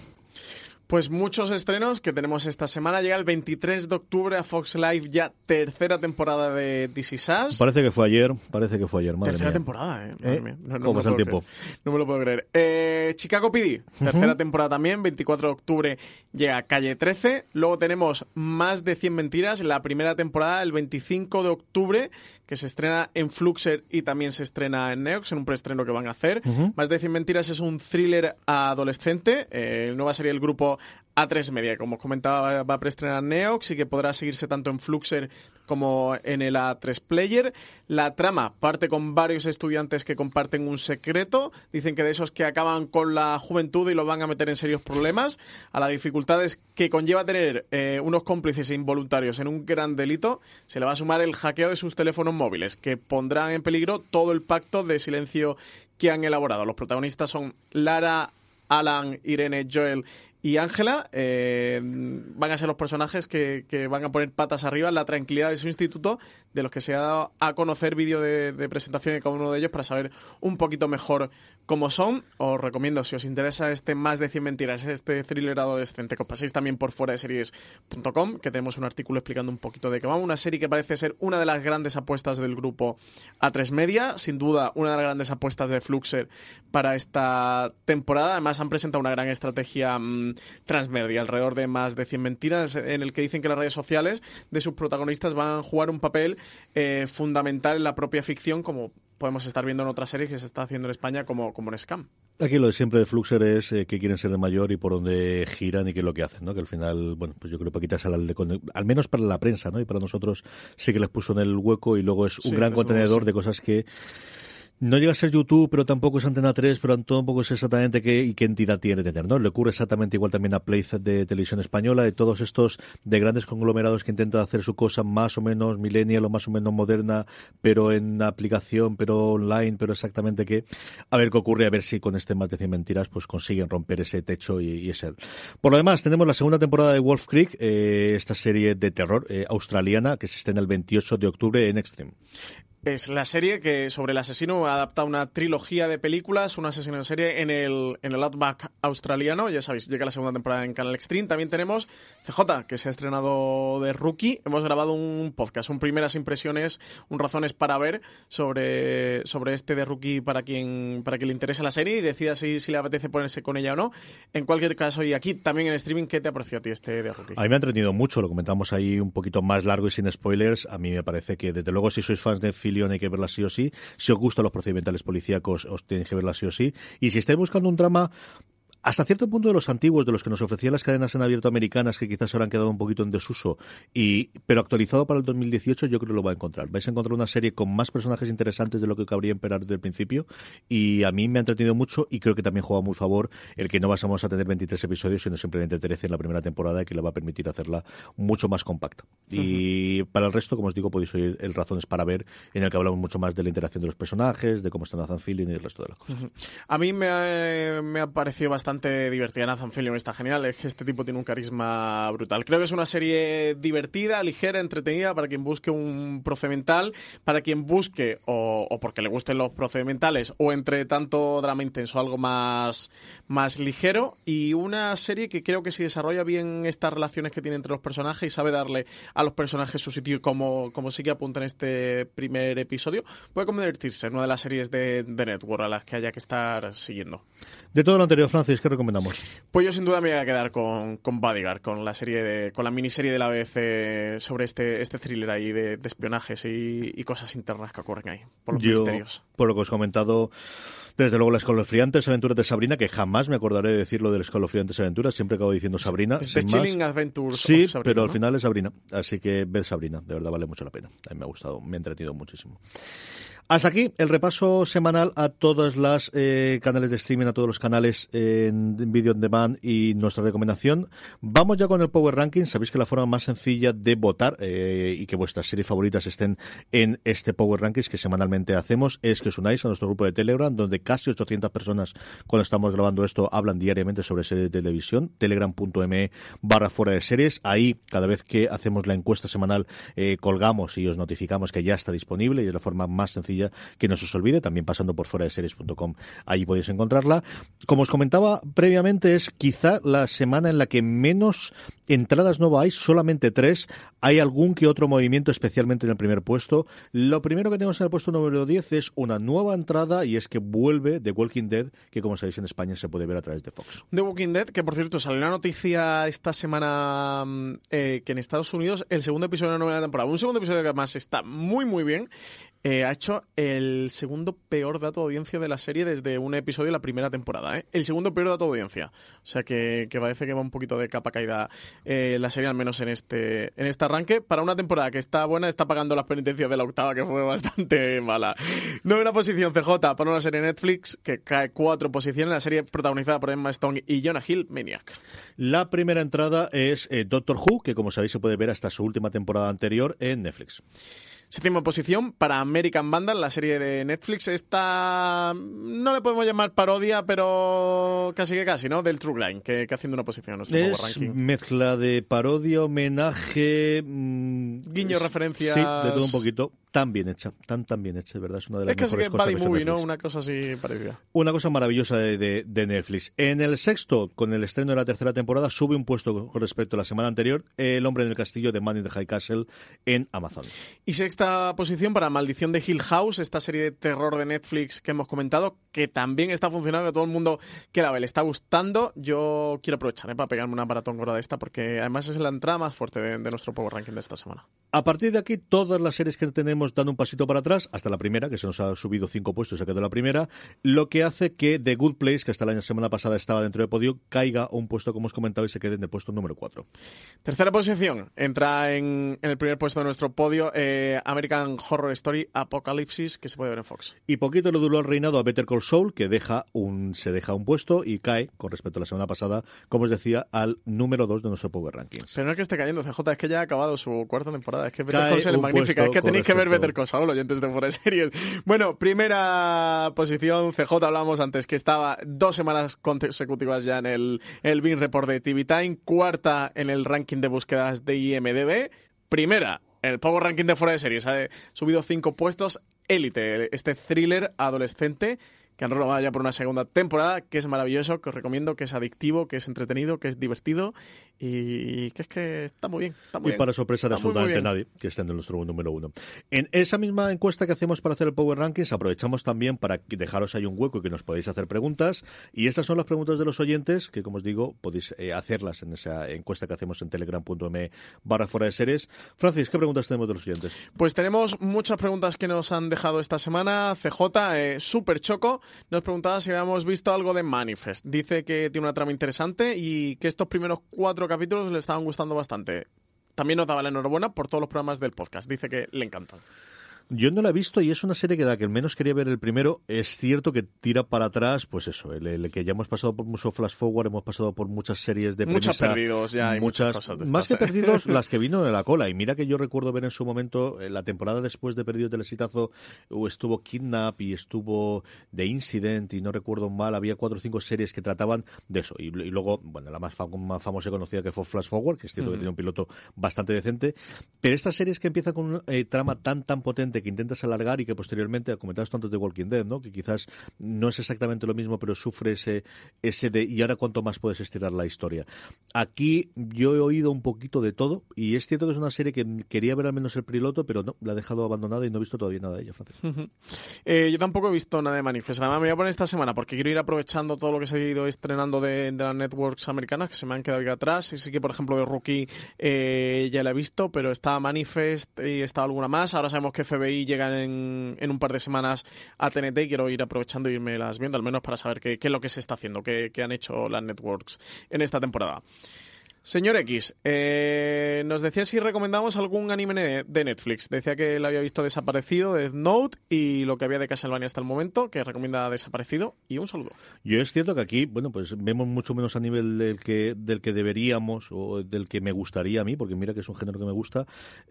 Pues muchos estrenos que tenemos esta semana. Llega el 23 de octubre a Fox Live ya tercera temporada de DC Sass. Parece que fue ayer, parece que fue ayer, madre Tercera mía. temporada, ¿eh? Madre ¿Eh? Mía. No, no ¿Cómo me es el tiempo? creer. No me lo puedo creer. Eh, Chicago PD, tercera temporada también, 24 de octubre llega Calle 13. Luego tenemos Más de 100 Mentiras, la primera temporada el 25 de octubre, que se estrena en Fluxer y también se estrena en Neox, en un preestreno que van a hacer. Más de 100 Mentiras es un thriller adolescente. Eh, nueva serie del grupo A3 Media. Como os comentaba, va a preestrenar Neox y que podrá seguirse tanto en Fluxer como en el A3 Player. La trama parte con varios estudiantes que comparten un secreto. Dicen que de esos que acaban con la juventud y los van a meter en serios problemas. A las dificultades que conlleva tener eh, unos cómplices involuntarios en un gran delito, se le va a sumar el hackeo de sus teléfonos móviles, que pondrán en peligro todo el pacto de silencio que han elaborado. Los protagonistas son Lara, Alan, Irene, Joel y Ángela eh, van a ser los personajes que, que, van a poner patas arriba en la tranquilidad de su instituto, de los que se ha dado a conocer vídeo de, de, presentación de cada uno de ellos para saber un poquito mejor cómo son. Os recomiendo, si os interesa este más de 100 mentiras, este thriller adolescente, que os paséis también por fuera de series.com, que tenemos un artículo explicando un poquito de qué va. Una serie que parece ser una de las grandes apuestas del grupo A3 Media, sin duda una de las grandes apuestas de Fluxer para esta temporada. Además, han presentado una gran estrategia mmm, transmedia, alrededor de más de 100 mentiras, en el que dicen que las redes sociales de sus protagonistas van a jugar un papel eh, fundamental en la propia ficción, como podemos estar viendo en otras series que se está haciendo en España, como, como en Scam. Aquí lo de siempre de Fluxer es eh, que quieren ser de mayor y por dónde giran y qué es lo que hacen, ¿no? Que al final, bueno, pues yo creo que Paquita es al, al menos para la prensa, ¿no? Y para nosotros sí que les puso en el hueco y luego es un Sí, gran contenedor de cosas que no llega a ser YouTube, pero tampoco es Antena 3, pero tampoco es exactamente qué y qué entidad tiene tener, ¿no? Le ocurre exactamente igual también a Playset de Televisión Española, de todos estos de grandes conglomerados que intentan hacer su cosa más o menos millennial o más o menos moderna, pero en aplicación, pero online, pero exactamente qué. A ver qué ocurre, a ver si con este más de 100 mentiras pues consiguen romper ese techo y, y es él. Por lo demás, tenemos la segunda temporada de Wolf Creek, eh, esta serie de terror eh, australiana que se estrena el 28 de octubre en Extreme. Es la serie que sobre el asesino adapta una trilogía de películas, un asesino en serie en el, en el Outback australiano. Ya sabéis, llega la segunda temporada en Canal Extreme. También tenemos CJ, que se ha estrenado de Rookie. Hemos grabado un podcast, un primeras impresiones, un razones para ver sobre, sobre este de Rookie para quien, para quien le interese la serie y decida si, si le apetece ponerse con ella o no. En cualquier caso, y aquí también en streaming, ¿qué te ha parecido a ti este de Rookie? A mí me ha entretenido mucho, lo comentamos ahí un poquito más largo y sin spoilers. A mí me parece que, desde luego, si sois fans de Filion hay que verla sí o sí. Si os gustan los procedimentales policíacos, os tenéis que verla sí o sí. Y si estáis buscando un drama hasta cierto punto de los antiguos, de los que nos ofrecían las cadenas en abierto americanas, que quizás ahora han quedado un poquito en desuso, y pero actualizado para el 2018, yo creo que lo va a encontrar. Vais a encontrar una serie con más personajes interesantes de lo que cabría esperar desde el principio, y a mí me ha entretenido mucho, y creo que también juega muy favor el que no vamos a tener 23 episodios, sino simplemente 13 en la primera temporada, que le va a permitir hacerla mucho más compacta. Y para el resto, como os digo, podéis oír el Razones para ver, en el que hablamos mucho más de la interacción de los personajes, de cómo está Nathan Fillion y el resto de las cosas. A mí me ha, me ha parecido bastante divertida. Nathan Fillion está genial. Este tipo tiene un carisma brutal. Creo que es una serie divertida, ligera, entretenida para quien busque un procedimental, para quien busque o, o porque le gusten los procedimentales o entre tanto drama intenso algo más, más ligero y una serie que creo que si desarrolla bien estas relaciones que tiene entre los personajes y sabe darle a los personajes su sitio como, como sí que apunta en este primer episodio, puede convertirse en una de las series de, de Network a las que haya que estar siguiendo. De todo lo anterior, Francis, ¿qué recomendamos? Pues yo sin duda me voy a quedar con, con Bodyguard, con la serie de, con la miniserie de la BBC sobre este, este thriller ahí de, de espionajes y, y, cosas internas que ocurren ahí, por los yo, misterios. Por lo que os he comentado, desde luego las escalofriantes aventuras de Sabrina, que jamás me acordaré de decirlo de las escalofriantes aventuras, siempre acabo diciendo Sabrina. Es The Chilling Adventures Sí, Sabrina, pero ¿no? al final es Sabrina. Así que ved Sabrina, de verdad vale mucho la pena. A mí me ha gustado, me ha entretenido muchísimo. Hasta aquí el repaso semanal a todos los eh, canales de streaming, a todos los canales en video on demand y nuestra recomendación. Vamos ya con el Power Ranking. Sabéis que la forma más sencilla de votar eh, y que vuestras series favoritas estén en este Power Rankings que semanalmente hacemos es que os unáis a nuestro grupo de Telegram, donde casi 800 personas cuando estamos grabando esto hablan diariamente sobre series de televisión. Telegram.me barra fuera de series. Ahí, cada vez que hacemos la encuesta semanal, eh, colgamos y os notificamos que ya está disponible y es la forma más sencilla que no se os olvide, también pasando por fuera de series.com, ahí podéis encontrarla. Como os comentaba previamente, es quizá la semana en la que menos entradas no hay, solamente tres. Hay algún que otro movimiento, especialmente en el primer puesto. Lo primero que tenemos en el puesto número 10 es una nueva entrada y es que vuelve The Walking Dead, que como sabéis en España se puede ver a través de Fox. The Walking Dead, que por cierto salió una noticia esta semana eh, que en Estados Unidos el segundo episodio de la nueva temporada, un segundo episodio que además está muy muy bien, eh, ha hecho el segundo peor dato de audiencia de la serie desde un episodio de la primera temporada. ¿eh? El segundo peor dato de audiencia. O sea que, parece que va un poquito de capa caída eh, la serie, al menos en este, en este arranque. Para una temporada que está buena, está pagando las penitencias de la octava, que fue bastante mala. Novena posición CJ para una serie Netflix que cae cuatro posiciones. La serie protagonizada por Emma Stone y Jonah Hill, Maniac. La primera entrada es Doctor Who, que como sabéis se puede ver hasta su última temporada anterior en Netflix. Séptima posición para American Vandal, la serie de Netflix. Esta no le podemos llamar parodia, pero casi que casi, ¿no? Del True Line, que, haciendo una posición en nuestro es ranking. mezcla de parodia, homenaje... Mm, Guiño, referencia Sí, de todo un poquito tan bien hecha, tan tan bien hecha, ¿verdad? Es una de las es mejores que cosas que movie, ¿no? Una cosa así parecida. Una cosa maravillosa de, Netflix. En el sexto, con el estreno de la tercera temporada, sube un puesto con respecto a la semana anterior, El hombre en el castillo de Man in the High Castle en Amazon. Y sexta posición para Maldición de Hill House, esta serie de terror de Netflix que hemos comentado, que también está funcionando, que todo el mundo que la ve le está gustando. Yo quiero aprovechar ¿eh? para pegarme una maratón gorda de esta, porque además es la entrada más fuerte de, de nuestro Power Ranking de esta semana. A partir de aquí, todas las series que tenemos dan un pasito para atrás, hasta la primera, que se nos ha subido cinco puestos y se ha quedado la primera, lo que hace que The Good Place, que hasta la semana pasada estaba dentro del podio, caiga un puesto, como os comentaba, y se quede en el puesto número cuatro. Tercera posición, entra en, el primer puesto de nuestro podio eh, American Horror Story Apocalipsis, que se puede ver en Fox. Y poquito le duró el reinado a Better Call Saul, que deja un, se deja un puesto y cae, con respecto a la semana pasada, como os decía, al número dos de nuestro Power Rankings. Pero no es que esté cayendo, CJ, es que ya ha acabado su cuarta temporada. Es que Better Call Saul es magnífica, es que tenéis que ver Better Call Saul, oyentes de Fuera Series. Bueno, primera posición, CJ hablamos antes que estaba dos semanas consecutivas ya en el, el Bean Report de TV Time, cuarta en el ranking de búsquedas de IMDB, primera el Power Ranking de Fuera de Series, ha subido cinco puestos, Élite, este thriller adolescente que han renovado ya por una segunda temporada, que es maravilloso, que os recomiendo, que es adictivo, que es entretenido, que es divertido y que es que está muy bien. Está muy y para sorpresa de absolutamente nadie, que esté en nuestro número uno. En esa misma encuesta que hacemos para hacer el Power Rankings, aprovechamos también para dejaros ahí un hueco y que nos podéis hacer preguntas. Y estas son las preguntas de los oyentes, que como os digo, podéis eh, hacerlas en esa encuesta que hacemos en telegram.me barra fuera de series. Francis, ¿qué preguntas tenemos de los oyentes? Pues tenemos muchas preguntas que nos han dejado esta semana. CJ, eh, súper choco, nos preguntaba si habíamos visto algo de Manifest. Dice que tiene una trama interesante y que estos primeros cuatro capítulos le estaban gustando bastante. También nos daba la enhorabuena por todos los programas del podcast. Dice que le encantan. Yo no la he visto y es una serie que da que al menos quería ver el primero. Es cierto que tira para atrás, pues eso, el, que ya hemos pasado por mucho flash forward, hemos pasado por muchas series de Muchos perdidos ya, hay muchas, cosas de Más que ¿eh? perdidos, las que vino de la cola. Y mira que yo recuerdo ver en su momento, la temporada después de Perdidos del Exitazo, estuvo Kidnap y estuvo The Incident y no recuerdo mal, había cuatro o cinco series que trataban de eso. Y, luego, bueno, la más, famosa y conocida que fue Flash Forward, que es cierto que tiene un piloto bastante decente. Pero estas series que empiezan con una eh, trama tan, tan potente que intentas alargar y que posteriormente, comentabas tanto de Walking Dead, ¿no? Que quizás no es exactamente lo mismo, pero sufre ese, ese de y ahora cuánto más puedes estirar la historia. Aquí yo he oído un poquito de todo y es cierto que es una serie que quería ver al menos el piloto, pero no, la he dejado abandonada y no he visto todavía nada de ella, Francis. Eh, yo tampoco he visto nada de Manifest. Además, me voy a poner esta semana porque quiero ir aprovechando todo lo que se ha ido estrenando de, las networks americanas que se me han quedado ahí atrás. Y sí que, por ejemplo, de Rookie eh, ya la he visto, pero está Manifest y está alguna más. Ahora sabemos que FBI llega en, un par de semanas a TNT y quiero ir aprovechando y irme las viendo, al menos para saber qué, es lo que se está haciendo, qué, qué han hecho las networks en esta temporada. Señor X, eh, nos decía si recomendamos algún anime de Netflix. Decía que le había visto Desaparecido, Death Note y lo que había de Castlevania hasta el momento, que recomienda Desaparecido. Y un saludo. Yo es cierto que aquí, bueno, pues vemos mucho menos a nivel del que, del que deberíamos o del que me gustaría a mí, porque mira que es un género que me gusta.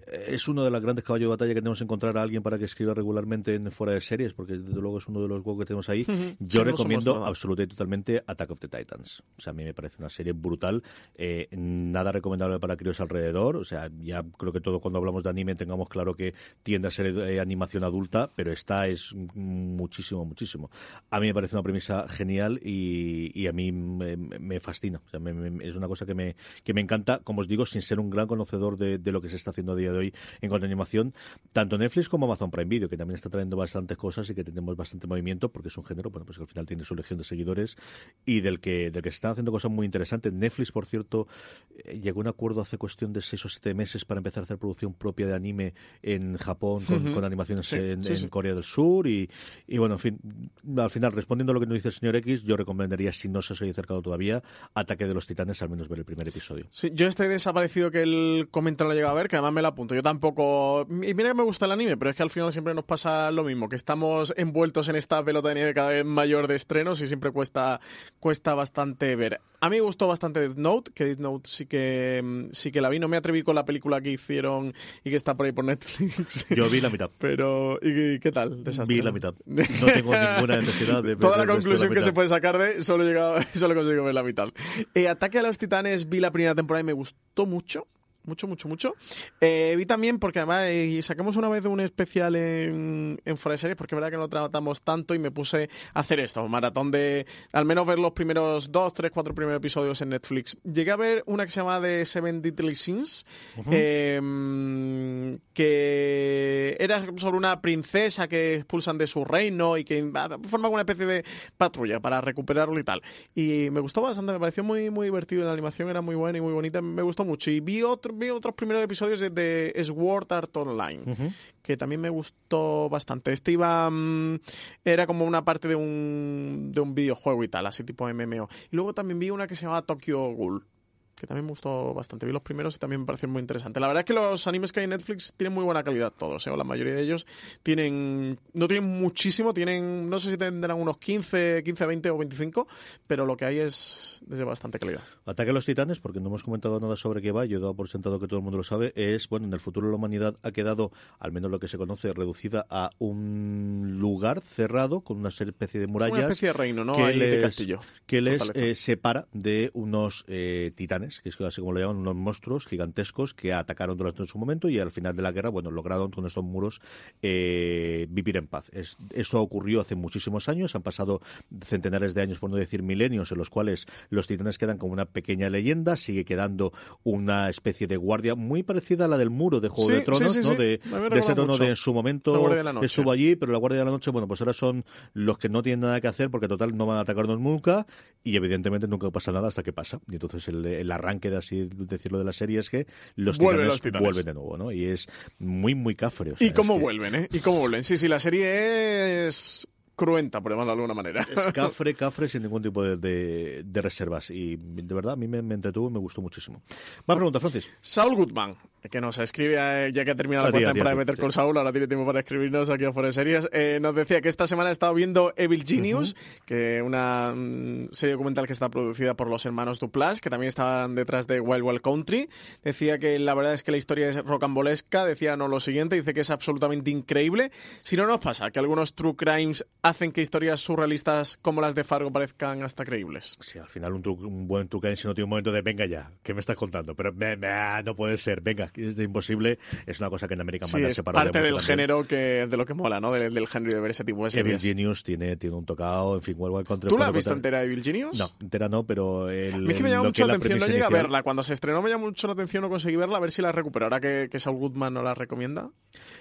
Eh, es uno de los grandes caballos de batalla que tenemos que encontrar a alguien para que escriba regularmente en fuera de series, porque desde luego es uno de los juegos que tenemos ahí. Yo recomiendo absolutamente y totalmente Attack of the Titans. O sea, a mí me parece una serie brutal. Eh, nada recomendable para críos alrededor. O sea, ya creo que todo cuando hablamos de anime tengamos claro que tiende a ser eh, animación adulta, pero esta es muchísimo, muchísimo. A mí me parece una premisa genial y, a mí me, fascina. O sea, es una cosa que me, que me encanta, como os digo, sin ser un gran conocedor de, lo que se está haciendo a día de hoy en cuanto a animación, tanto Netflix como Amazon Prime Video, que también está trayendo bastantes cosas y que tenemos bastante movimiento, porque es un género, bueno, pues que al final tiene su legión de seguidores y del que, del que se están haciendo cosas muy interesantes. Netflix, por cierto, llegó a un acuerdo hace cuestión de seis o siete meses para empezar a hacer producción propia de anime en Japón con, con animaciones Sí, en, sí, en sí. Corea del Sur y, y bueno, en fin, al final, respondiendo a lo que nos dice el señor X, yo recomendaría, si no se os haya acercado todavía, Ataque de los Titanes, al menos ver el primer episodio. Sí, yo este desaparecido que el comentario lo llega a ver, que además me lo apunto. Yo tampoco. Y mira que me gusta el anime, pero es que al final siempre nos pasa lo mismo, que estamos envueltos en esta pelota de nieve cada vez mayor de estrenos y siempre cuesta, cuesta bastante ver. A mí me gustó bastante Death Note, que Death Note sí que, mm, sí que la vi. No me atreví con la película que hicieron y que está por ahí por Netflix. Yo vi la mitad. Pero, ¿y qué tal? Desastre, Vi la mitad. No tengo ninguna necesidad de ver Toda la de la conclusión que se puede sacar de solo he llegado, solo he conseguido ver la mitad. Eh, Ataque a los Titanes vi la primera temporada y me gustó mucho. Mucho, mucho, mucho. Eh, vi también, porque además eh, sacamos una vez un especial en, en Fuera de Series, porque es verdad que no tratamos tanto y me puse a hacer esto, maratón de al menos ver los primeros dos, tres, cuatro primeros episodios en Netflix. Llegué a ver una que se llama The Seven Deadly Sins, eh, que era sobre una princesa que expulsan de su reino y que forma una especie de patrulla para recuperarlo y tal. Y me gustó bastante, me pareció muy, muy divertido. La animación era muy buena y muy bonita, me gustó mucho. Y vi, otro, vi otros primeros episodios de, de Sword Art Online, que también me gustó bastante. Este iba. mm, era como una parte de un, de un videojuego y tal, así tipo MMO. Y luego también vi una que se llamaba Tokyo Ghoul que también me gustó bastante. Vi los primeros y también me parecieron muy interesantes. La verdad es que los animes que hay en Netflix tienen muy buena calidad todos, ¿eh? o la mayoría de ellos tienen no tienen muchísimo, tienen no sé si tendrán unos 15, 15, 20 o 25, pero lo que hay es de bastante calidad. Ataque a los titanes, porque no hemos comentado nada sobre qué va, yo he dado por sentado que todo el mundo lo sabe, es, bueno, en el futuro la humanidad ha quedado, al menos lo que se conoce, reducida a un lugar cerrado con una especie de murallas. Una especie de reino, ¿no? que Ahí de les, castillo. que les eh, separa de unos eh, titanes, que es así como lo llaman, unos monstruos gigantescos que atacaron durante su momento y al final de la guerra, bueno, lograron con estos muros eh, vivir en paz. Es- esto ocurrió hace muchísimos años, han pasado centenares de años, por no decir milenios, en los cuales los titanes quedan como una pequeña leyenda, sigue quedando una especie de guardia muy parecida a la del muro de Juego Sí, de Tronos, sí, sí, ¿no? De, de ese tono mucho. de en su momento estuvo allí, pero la Guardia de la Noche, bueno, pues ahora son los que no tienen nada que hacer porque total no van a atacarnos nunca y evidentemente nunca pasa nada hasta que pasa. Y entonces el, el arranque de así decirlo de la serie es que los Vuelven titanes, los titanes. vuelven de nuevo, ¿no? Y es muy, muy cafre. o sea, Y cómo que vuelven, ¿eh? Y cómo vuelven. Sí, sí, la serie es cruenta, por llamarlo de alguna manera. Es cafre, cafre sin ningún tipo de, de- de reservas. Y de verdad, a mí me, me entretuvo y me gustó muchísimo. Más pregunta, Francis. Saul Goodman, que nos escribe, eh, ya que ha terminado la cuarta temporada de Meter sí. con Saul, ahora tiene tiempo para escribirnos aquí a Fuera Series. Eh, nos decía que esta semana ha estado viendo Evil Genius, que una mm, serie documental que está producida por los hermanos Duplas, que también estaban detrás de Wild Wild Country. Decía que la verdad es que la historia es rocambolesca. Decía no lo siguiente, dice que es absolutamente increíble. Si no nos pasa, que algunos true crimes hacen que historias surrealistas como las de Fargo parezcan hasta creíbles. Sí, al final un, tru- un buen truque si no tiene un momento de venga ya, ¿qué me estás contando? Pero me- me- no puede ser, venga, es imposible. Es una cosa que en American Sí, se parodia parte del también. género que de lo que mola, ¿no? Del, del género de ver ese tipo de Evil series. Genius tiene, tiene un tocado, en fin, Wild Country. ¿Tú la has visto entera, Evil Genius? No, entera no, pero el, A mí es que me llama mucho la la atención, no llegué a verla. Cuando se estrenó me llamó mucho la atención, no conseguí verla, a ver si la recupero. Ahora que, que Saul Goodman no la recomienda.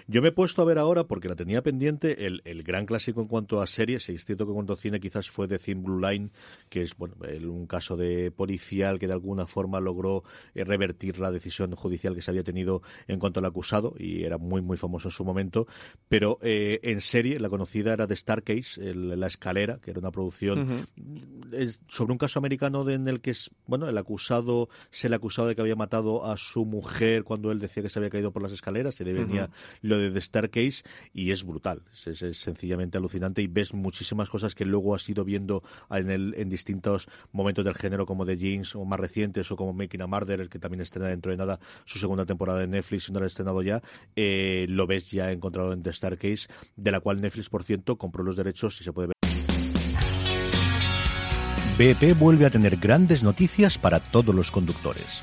Yo me he puesto a ver ahora, porque la tenía pendiente, el, el gran clásico en cuanto a series, es cierto que en cuanto a cine quizás fue The Thin Blue Line, que es bueno un caso de policial que de alguna forma logró eh, revertir la decisión judicial que se había tenido en cuanto al acusado, y era muy, muy famoso en su momento, pero eh, en serie la conocida era The Starcase, el- La Escalera, que era una producción sobre un caso americano de- en el que es, bueno, el acusado se le acusaba de que había matado a su mujer cuando él decía que se había caído por las escaleras y ahí venía lo de The Staircase y es brutal, es sencillamente alucinante y ves muchísimas cosas que luego has ido viendo en, distintos momentos del género como The Jeans o más recientes o como Making a Murder, que también estrena dentro de nada su segunda temporada en Netflix y no lo ha estrenado ya, eh, lo ves ya encontrado en The Staircase, de la cual Netflix, por cierto, compró los derechos y se puede ver BP vuelve a tener grandes noticias para todos los conductores.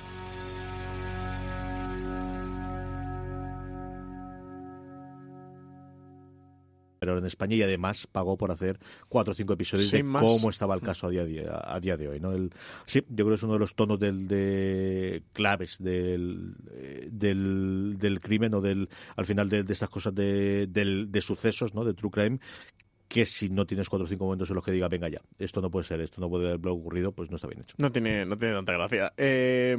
pero en España y además pagó por hacer cuatro o cinco episodios Sin de más. cómo estaba el caso a día, de- a día de hoy. ¿no? El- sí, yo creo que es uno de los tonos del, de claves del, del, del crimen o del al final de, de estas cosas de, del- de sucesos, ¿no? de true crime que si no tienes cuatro o cinco momentos en los que diga, venga ya, esto no puede ser, esto no puede haber ocurrido, pues no está bien hecho. No tiene, no tiene tanta gracia. Eh,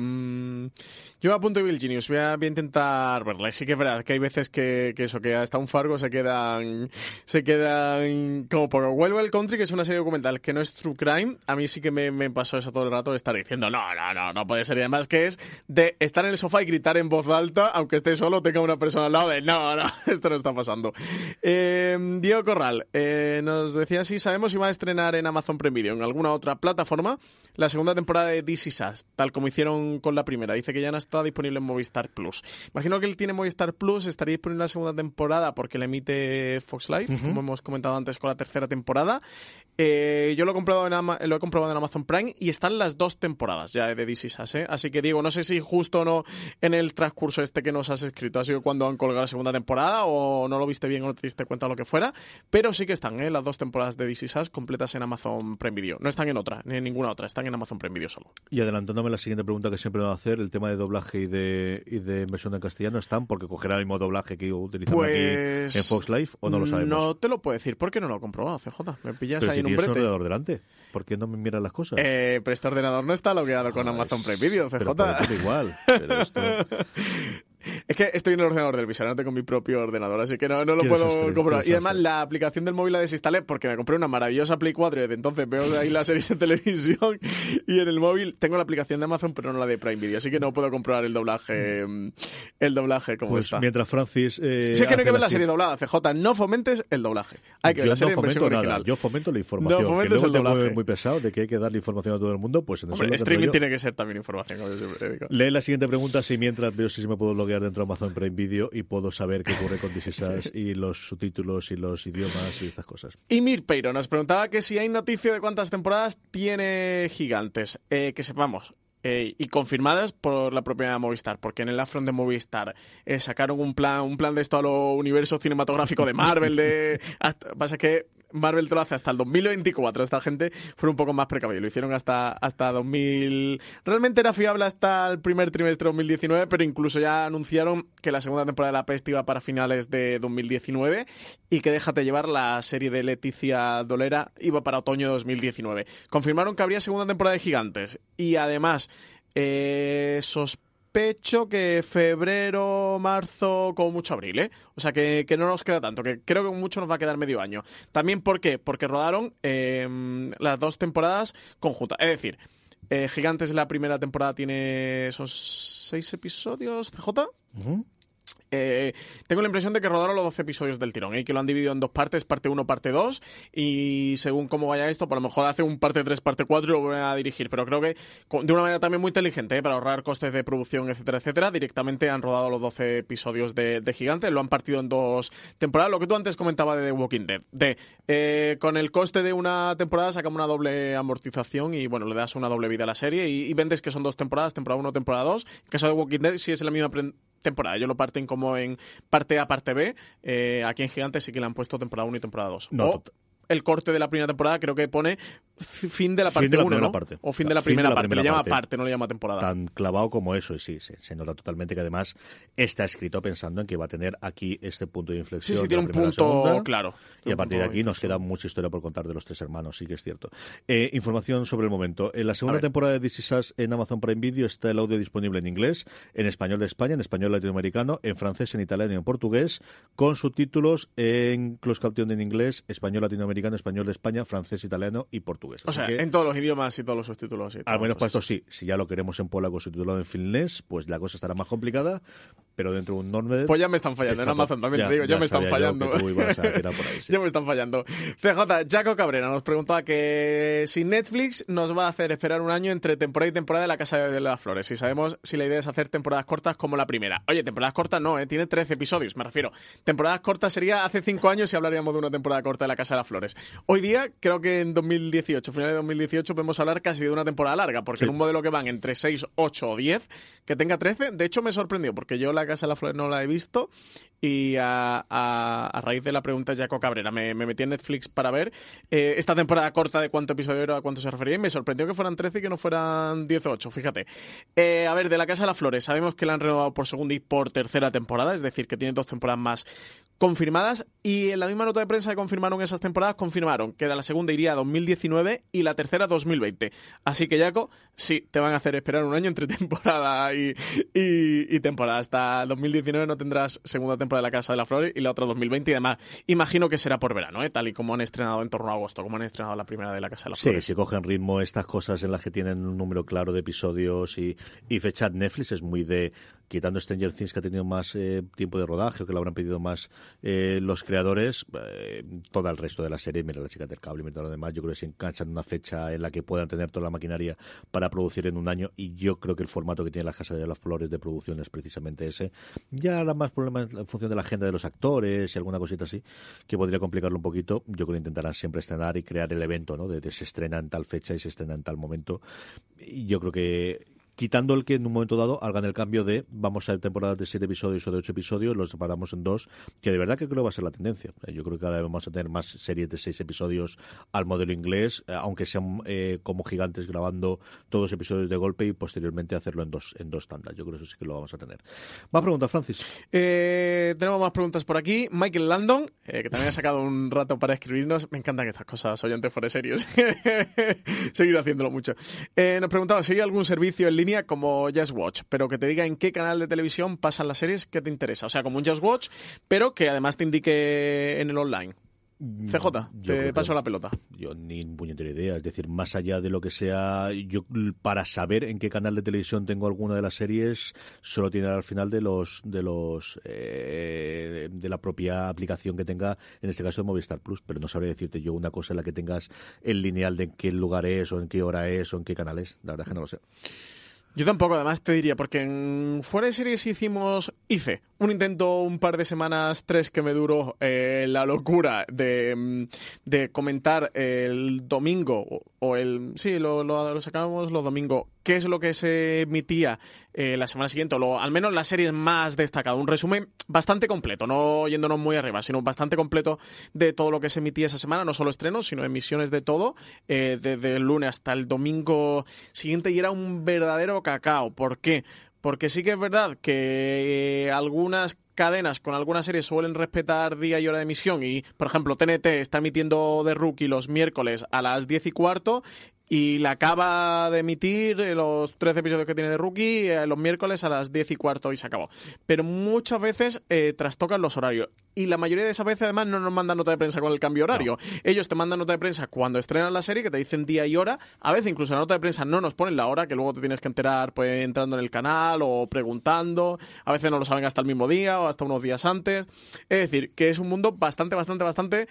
yo apunto Bill Genius, voy a, a intentar verla. Sí que es verdad que hay veces que, eso, que hasta un Fargo se quedan, se quedan como por Well Country, que es una serie documental que no es true crime. A mí sí que me, me pasó eso todo el rato de estar diciendo, no, no, no, no puede ser. Y además que es de estar en el sofá y gritar en voz alta, aunque esté solo, tenga una persona al lado de, no, no, esto no está pasando. Eh, Diego Corral, eh, nos decía si sabemos si va a estrenar en Amazon Prime Video, en alguna otra plataforma, la segunda temporada de This Is Us, tal como hicieron con la primera. Dice que ya no está disponible en Movistar Plus. Imagino que él tiene Movistar Plus, estaría disponible la segunda temporada porque la emite Fox Live, como hemos comentado antes con la tercera temporada. Eh, yo lo he, comprado en Ama- lo he comprobado en Amazon Prime y están las dos temporadas ya de This Is Us, ¿eh? Así que Diego, no sé si justo o no en el transcurso este que nos has escrito ha sido cuando han colgado la segunda temporada o no lo viste bien o no te diste cuenta lo que fuera, pero sí que están, ¿eh? Las dos temporadas de Is Us completas en Amazon Prime Video. No están en otra, ni en ninguna otra, están en Amazon Prime Video solo. Y adelantándome la siguiente pregunta que siempre voy a hacer, el tema de doblaje y de, y de versión en castellano, ¿están? Porque cogerá el mismo doblaje que utilizan Pues... aquí en Fox Live o no lo sabemos. No te lo puedo decir porque no lo he comprobado, CJ. Me pillas Pero ahí si en un brete. ordenador delante, ¿por qué no me miras las cosas? Eh, pero este ordenador no está logueado con Amazon Prime Video, CJ. pero igual. Pero esto... Es que estoy en el ordenador del visor, no tengo mi propio ordenador, así que no, no lo puedo desastre, Y además la aplicación del móvil la desinstalé porque me compré una maravillosa Play 4 y desde entonces veo ahí las series de televisión y en el móvil tengo la aplicación de Amazon pero no la de Prime Video, así que no puedo comprobar el doblaje mm, el doblaje como Pues está. mientras Francis... Eh, Sé que no hay que ver la serie doblada, CJ, no fomentes el doblaje. Hay que ver la serie no en fomento original. nada, yo fomento la información. No que fomentes luego el doblaje. muy pesado de que hay que darle información a todo el mundo, pues en Hombre, que streaming tiene que ser también información, como yo siempre digo. Lee la siguiente pregunta si mientras veo si me puedo dentro de Amazon Prime Video y puedo saber qué ocurre con This Is Us y los subtítulos y los idiomas y estas cosas. Y Mir Peiro nos preguntaba que si hay noticia de cuántas temporadas tiene Gigantes. Eh, que sepamos. eh, y confirmadas por la propia Movistar, porque en el Afron de Movistar eh, sacaron un plan, un plan de esto a lo universo cinematográfico de Marvel, de hasta- pasa que Marvel te lo hace hasta el 2024. Esta gente fue un poco más precavido. Lo hicieron hasta, hasta 2000. Realmente era fiable hasta el primer trimestre de 2019, pero incluso ya anunciaron que la segunda temporada de La Peste iba para finales de 2019 y que Déjate llevar la serie de Leticia Dolera iba para otoño de 2019. Confirmaron que habría segunda temporada de Gigantes y además eh, sospecho que febrero, marzo, como mucho abril, ¿eh? O sea que, que no nos queda tanto, que creo que mucho nos va a quedar medio año. También, ¿por qué? Porque rodaron eh, las dos temporadas conjuntas. Es decir, eh, Gigantes la primera temporada tiene esos seis episodios, CJ. Eh, tengo la impresión de que rodaron los 12 episodios del tirón, ¿eh? que lo han dividido en dos partes, parte 1, parte 2, y según cómo vaya esto, por lo mejor hace un parte 3, parte 4 y lo vuelven a dirigir, pero creo que de una manera también muy inteligente, ¿eh? para ahorrar costes de producción, etcétera, etcétera, directamente han rodado los 12 episodios de, de Gigante, lo han partido en dos temporadas, lo que tú antes comentabas de The Walking Dead, de eh, con el coste de una temporada sacamos una doble amortización y bueno, le das una doble vida a la serie y, y vendes que son dos temporadas, temporada 1, temporada 2, en caso de Walking Dead sí es la misma temporada. Ellos lo parten como en parte A, parte B. Eh, aquí en Gigantes sí que le han puesto temporada 1 y temporada 2. No, o tot- el corte de la primera temporada creo que pone fin de la parte de la 1, primera ¿no? parte. O fin de la Fin de primera la parte. primera le llama parte. parte, no le llama temporada. Tan clavado como eso, y sí, se, se nota totalmente que además está escrito pensando en que va a tener aquí este punto de inflexión. sí, sí, tiene un punto segunda, claro. Y a partir de aquí nos queda mucha historia por contar de los tres hermanos, sí que es cierto. Eh, información sobre el momento. En la segunda temporada de This Is Us en Amazon Prime Video está el audio disponible en inglés, en español de España, en español latinoamericano, en francés, en italiano y en portugués, con subtítulos en closed caption en inglés, español latinoamericano, español de España, francés, italiano y portugués. O Así sea, que- en todos los idiomas y todos los subtítulos. y al menos para esto sí. Si ya lo queremos en polaco subtitulado en finlandés, pues la cosa estará más complicada. Pero dentro de un norme... Pues ya me están fallando, en Amazon también te digo, ya, me están fallando. ya me están fallando. CJ, Jaco Cabrera nos preguntaba que si Netflix nos va a hacer esperar un año entre temporada y temporada de La Casa de las Flores. Si sabemos si la idea es hacer temporadas cortas como la primera. Oye, temporadas cortas no, ¿eh? tiene 13 episodios, me refiero. Temporadas cortas sería hace 5 años y hablaríamos de una temporada corta de La Casa de las Flores. Hoy día, creo que en 2018, final de 2018, podemos hablar casi de una temporada larga, porque en un modelo que van entre 6, 8 o 10, que tenga 13, de hecho me sorprendió, porque yo La Casa de las Flores no la he visto y a, raíz de la pregunta de Jaco Cabrera me, metí en Netflix para ver eh, esta temporada corta de cuánto episodio era, a cuánto se refería y me sorprendió que fueran 13 y que no fueran 18, fíjate. Eh, a ver, de La Casa de las Flores, sabemos que la han renovado por segunda y por tercera temporada, es decir, que tiene dos temporadas más confirmadas y en la misma nota de prensa que confirmaron esas temporadas confirmaron que la segunda iría a 2019 y la tercera 2020. Así que Jaco, sí, te van a hacer esperar un año entre temporada y, y, temporada. Hasta 2019 no tendrás segunda temporada de La Casa de las Flores y la otra 2020 y además imagino que será por verano, ¿eh? tal y como han estrenado en torno a agosto, como han estrenado la primera de La Casa de las Flores. Sí, si cogen ritmo estas cosas en las que tienen un número claro de episodios y, y fecha Netflix es muy de quitando Stranger Things que ha tenido más eh, tiempo de rodaje o que lo habrán pedido más eh, los creadores, eh, todo el resto de la serie, mira la chica del cable, mira lo demás, yo creo que se enganchan una fecha en la que puedan tener toda la maquinaria para producir en un año y yo creo que el formato que tiene la Casa de las Flores de producción es precisamente ese. Ya habrá más problemas en función de la agenda de los actores y alguna cosita así que podría complicarlo un poquito. Yo creo que intentarán siempre estrenar y crear el evento, ¿no? De, de se estrena en tal fecha y se estrena en tal momento. Y yo creo que quitando el que en un momento dado hagan el cambio de vamos a temporadas de siete episodios o de ocho episodios, los separamos en dos, que de verdad que creo va a ser la tendencia. Eh, yo creo que cada vez vamos a tener más series de seis episodios al modelo inglés, eh, aunque sean eh, como gigantes grabando todos los episodios de golpe y posteriormente hacerlo en dos, en dos tandas. Yo creo que eso sí que lo vamos a tener. Más preguntas, Francis. tenemos más preguntas por aquí. Michael Landon, que también ha sacado un rato para escribirnos. Me encantan estas cosas, oyentes fuera serios. Seguir haciéndolo mucho. nos preguntaba si hay algún servicio en línea como Just Watch, pero que te diga en qué canal de televisión pasan las series que te interesa. O sea, como un Just Watch, pero que además te indique en el online. CJ, te paso la pelota. Yo ni puñetera idea. Es decir, más allá de lo que sea, yo para saber en qué canal de televisión tengo alguna de las series, solo tiene al final de los de los eh, de la propia aplicación que tenga, en este caso de Movistar Plus. Pero no sabría decirte yo una cosa en la que tengas el lineal de en qué lugar es, o en qué hora es, o en qué canal es. La verdad es que no lo sé. Yo tampoco, además te diría, porque en fuera de series hicimos, hice un intento un par de semanas, tres que me duró eh, la locura de, mm, de, comentar el domingo, o, el, sí, lo, lo, lo sacábamos los domingos, qué es lo que se emitía eh, la semana siguiente, o al menos las series más destacadas. Un resumen bastante completo, no yéndonos muy arriba, sino bastante completo de todo lo que se emitía esa semana, no solo estrenos, sino emisiones de todo, eh, desde el lunes hasta el domingo siguiente, y era un verdadero cacao. ¿Por qué? Porque sí que es verdad que eh, algunas cadenas con algunas series suelen respetar día y hora de emisión y, por ejemplo, TNT está emitiendo The Rookie los miércoles a las 10 y cuarto y la acaba de emitir eh, los 13 episodios que tiene de Rookie eh, los miércoles a las 10 y cuarto y se acabó. Pero muchas veces eh, trastocan los horarios. Y la mayoría de esas veces además no nos mandan nota de prensa con el cambio horario. Ellos te mandan nota de prensa cuando estrenan la serie, que te dicen día y hora. A veces incluso la nota de prensa no nos ponen la hora, que luego te tienes que enterar pues entrando en el canal o preguntando. A veces no lo saben hasta el mismo día o hasta unos días antes. Es decir, que es un mundo bastante, bastante, bastante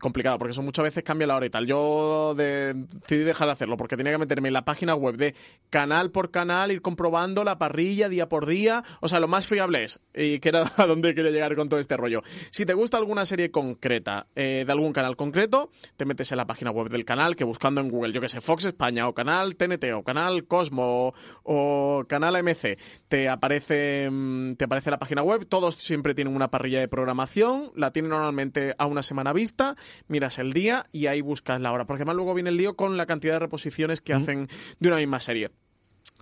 complicado, porque eso muchas veces cambia la hora y tal. Yo de decidí dejar de hacerlo porque tenía que meterme en la página web de canal por canal, ir comprobando la parrilla día por día. O sea, lo más fiable es, y que era a donde quería llegar con todo este rollo. Si te gusta alguna serie concreta eh, de algún canal concreto, te metes en la página web del canal, que buscando en Google, yo que sé, Fox España o canal TNT o canal Cosmo o, canal MC, te aparece, mm, te aparece la página web. Todos siempre tienen una parrilla de programación, la tienen normalmente a una semana vista, miras el día y ahí buscas la hora. Porque además luego viene el lío con la cantidad de reposiciones que hacen de una misma serie.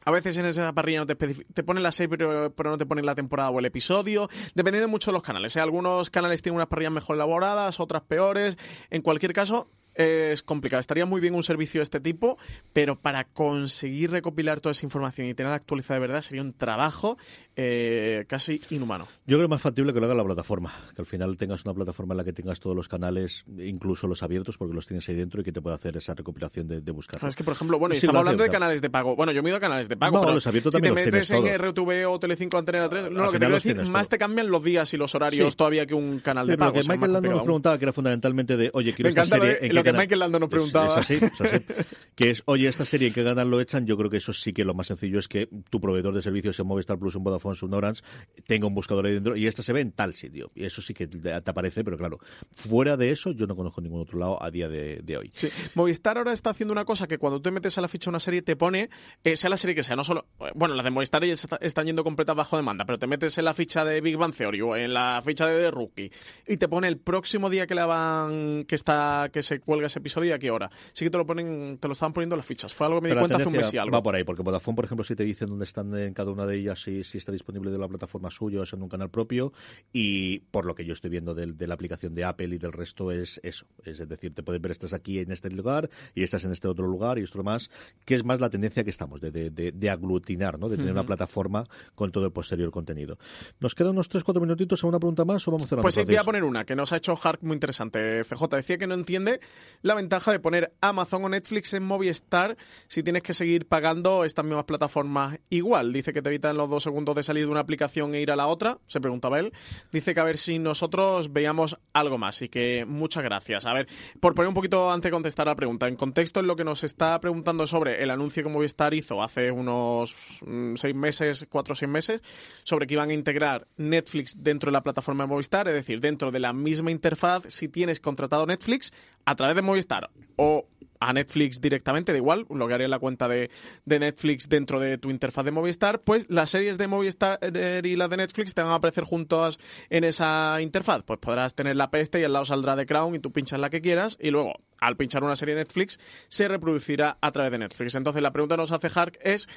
A veces en esa parrilla no te, te ponen la serie, pero, no te ponen la temporada o el episodio. Dependiendo mucho de los canales. ¿eh? Algunos canales tienen unas parrillas mejor elaboradas, otras peores. En cualquier caso, es complicado. Estaría muy bien un servicio de este tipo, pero para conseguir recopilar toda esa información y tenerla actualizada de verdad sería un trabajo eh, casi inhumano. Yo creo que es más factible que lo haga la plataforma, que al final tengas una plataforma en la que tengas todos los canales, incluso los abiertos, porque los tienes ahí dentro y que te pueda hacer esa recopilación de, de buscar. Es que, por ejemplo, bueno, y estamos hablando de canales de pago. Bueno, yo me he ido a canales de pago, No, pero los abiertos si te también los metes en todos. RTV o Telecinco Antena 3, no, Al lo que te quiero decir, más todo. te cambian los días y los horarios Sí. todavía que un canal de Sí, pago. que o sea, Michael Lando nos preguntaba que era fundamentalmente de, oye, quiero Me esta lo serie. de- ¿en lo qué que canal? Michael Lando nos preguntaba. Es, así, es así. Que es, oye, esta serie, ¿en qué canal lo echan? Yo creo que eso sí que lo más sencillo es que tu proveedor de servicios en Movistar Plus, en Vodafone, en Orange, tenga un buscador ahí dentro y esta se ve en tal sitio. Y eso sí que te aparece, pero claro, fuera de eso, yo no conozco ningún otro lado a día de, de hoy. Sí. Movistar ahora está haciendo una cosa que cuando tú te metes a la ficha de una serie te pone, eh, sea la serie que sea, no solo. Bueno, las de Movistar ya está- están yendo completas bajo demanda, pero te metes en la ficha de Big Bang Theory o en la ficha de The Rookie y te pone el próximo día que la van. que está que se cuelga ese episodio y a qué hora. Sí que te lo ponen, te lo estaban poniendo las fichas. Fue algo que me di Pero la cuenta hace un mes y algo. Va por ahí, porque Vodafone, por ejemplo, si te dicen dónde están en cada una de ellas, si, si está disponible de la plataforma suya o es en un canal propio, y por lo que yo estoy viendo del- de, la aplicación de Apple y del resto es eso. Es decir, te puedes ver, estás aquí en este lugar y estás en este otro lugar y esto más, que es más la tendencia que estamos, de, de, de- de aglutinar, ¿no? de tener una plataforma con todo el posterior contenido. Nos quedan unos 3-4 minutitos, ¿alguna pregunta más o vamos cerrando? Pues sí, voy a poner una que nos ha hecho Hark muy interesante. FJ decía que no entiende la ventaja de poner Amazon o Netflix en Movistar si tienes que seguir pagando estas mismas plataformas igual. Dice que te evitan los dos segundos de salir de una aplicación e ir a la otra, se preguntaba él. Dice que a ver si nosotros veíamos algo más y que muchas gracias. A ver, por poner un poquito antes de contestar la pregunta, en contexto en lo que nos está preguntando sobre el anuncio que Movistar hizo hace unos mm, seis meses, cuatro o seis meses, sobre que iban a integrar Netflix dentro de la plataforma de Movistar, es decir, dentro de la misma interfaz, si tienes contratado Netflix a través de Movistar o a Netflix directamente, da igual, loguearé la cuenta de, de Netflix dentro de tu interfaz de Movistar, pues las series de Movistar y las de Netflix te van a aparecer juntas en esa interfaz. Pues podrás tener la peste y al lado saldrá The Crown y tú pinchas la que quieras y luego, al pinchar una serie de Netflix, se reproducirá a través de Netflix. Entonces la pregunta que nos hace Hark es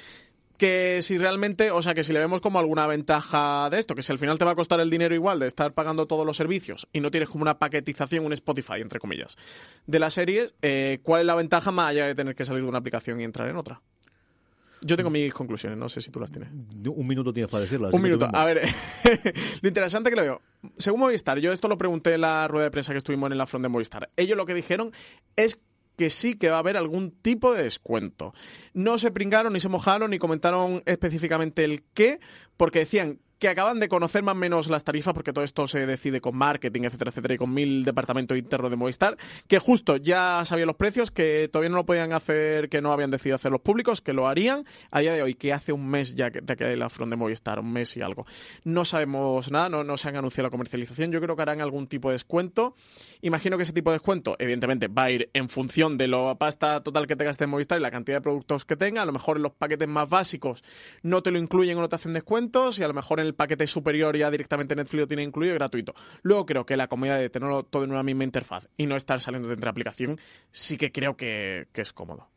que si realmente, o sea, que si le vemos como alguna ventaja de esto, que si al final te va a costar el dinero igual de estar pagando todos los servicios y no tienes como una paquetización, un Spotify, entre comillas, de las series, eh, ¿cuál es la ventaja más allá de tener que salir de una aplicación y entrar en otra? Yo tengo mis conclusiones, no sé si tú las tienes. Un minuto tienes para decirlas. Un minuto. A ver, lo interesante que lo veo. Según Movistar, yo esto lo pregunté en la rueda de prensa que estuvimos en la front de Movistar. Ellos lo que dijeron es que sí que va a haber algún tipo de descuento. No se pringaron, ni se mojaron, ni comentaron específicamente el qué, porque decían que acaban de conocer más o menos las tarifas, porque todo esto se decide con marketing, etcétera, etcétera, y con mil departamentos internos de Movistar, que justo ya sabían los precios, que todavía no lo podían hacer, que no habían decidido hacerlos públicos, que lo harían a día de hoy, que hace un mes ya que- de que la front de Movistar, un mes y algo. No sabemos nada, no, no se han anunciado la comercialización, yo creo que harán algún tipo de descuento. Imagino que ese tipo de descuento, evidentemente, va a ir en función de la pasta total que te gastes Movistar y la cantidad de productos que tenga. A lo mejor en los paquetes más básicos no te lo incluyen o no te hacen descuentos y a lo mejor en el paquete superior ya directamente Netflix lo tiene incluido y gratuito. Luego creo que la comodidad de tenerlo todo en una misma interfaz y no estar saliendo de entre aplicación sí que creo que, que es cómodo.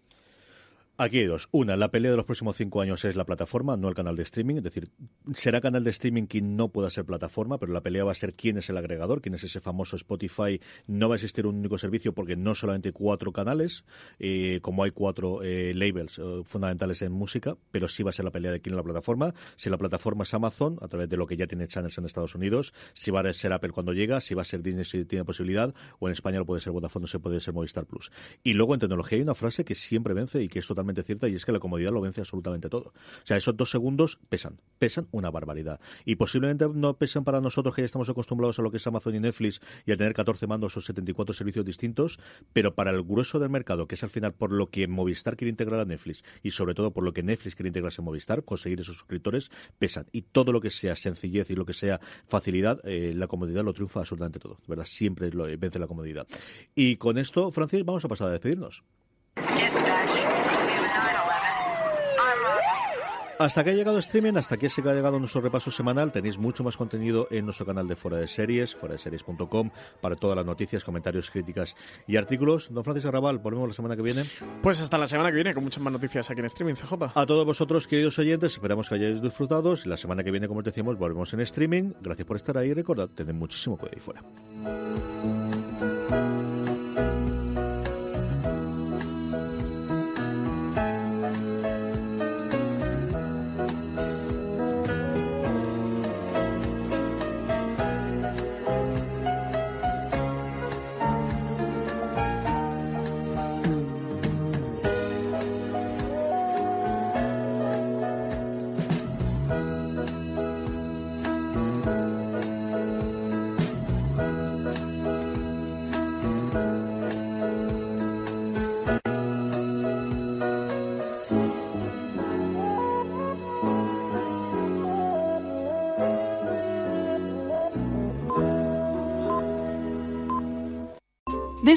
Aquí hay dos. Una, la pelea de los próximos cinco años es la plataforma, no el canal de streaming. Es decir, será canal de streaming quien no pueda ser plataforma, pero la pelea va a ser quién es el agregador, quién es ese famoso Spotify. No va a existir un único servicio porque no solamente cuatro canales, eh, como hay cuatro eh, labels eh, fundamentales en música, pero sí va a ser la pelea de quién es la plataforma. Si la plataforma es Amazon, a través de lo que ya tiene channels en Estados Unidos, si va a ser Apple cuando llega, si va a ser Disney si tiene posibilidad, o en España lo puede ser Vodafone, o se puede ser Movistar Plus. Y luego en tecnología hay una frase que siempre vence y que es totalmente cierta y es que la comodidad lo vence absolutamente todo. O sea, esos dos segundos pesan, pesan una barbaridad. Y posiblemente no pesan para nosotros que ya estamos acostumbrados a lo que es Amazon y Netflix y a tener 14 mandos o 74 servicios distintos, pero para el grueso del mercado, que es al final por lo que Movistar quiere integrar a Netflix y sobre todo por lo que Netflix quiere integrarse en Movistar, conseguir esos suscriptores, pesan. Y todo lo que sea sencillez y lo que sea facilidad, eh, la comodidad lo triunfa absolutamente todo. Verdad, siempre lo, vence la comodidad. Y con esto, Francis, vamos a pasar a despedirnos. Hasta que ha llegado streaming, hasta que se ha llegado nuestro repaso semanal, tenéis mucho más contenido en nuestro canal de Fuera de Series, fuera de series.com, para todas las noticias, comentarios, críticas y artículos. Don Francis Arrabal, volvemos la semana que viene. Pues hasta la semana que viene con muchas más noticias aquí en streaming, CJ. A todos vosotros, queridos oyentes, esperamos que hayáis disfrutado. La semana que viene, como os decíamos, volvemos en streaming. Gracias por estar ahí y recordad, tened muchísimo cuidado ahí fuera.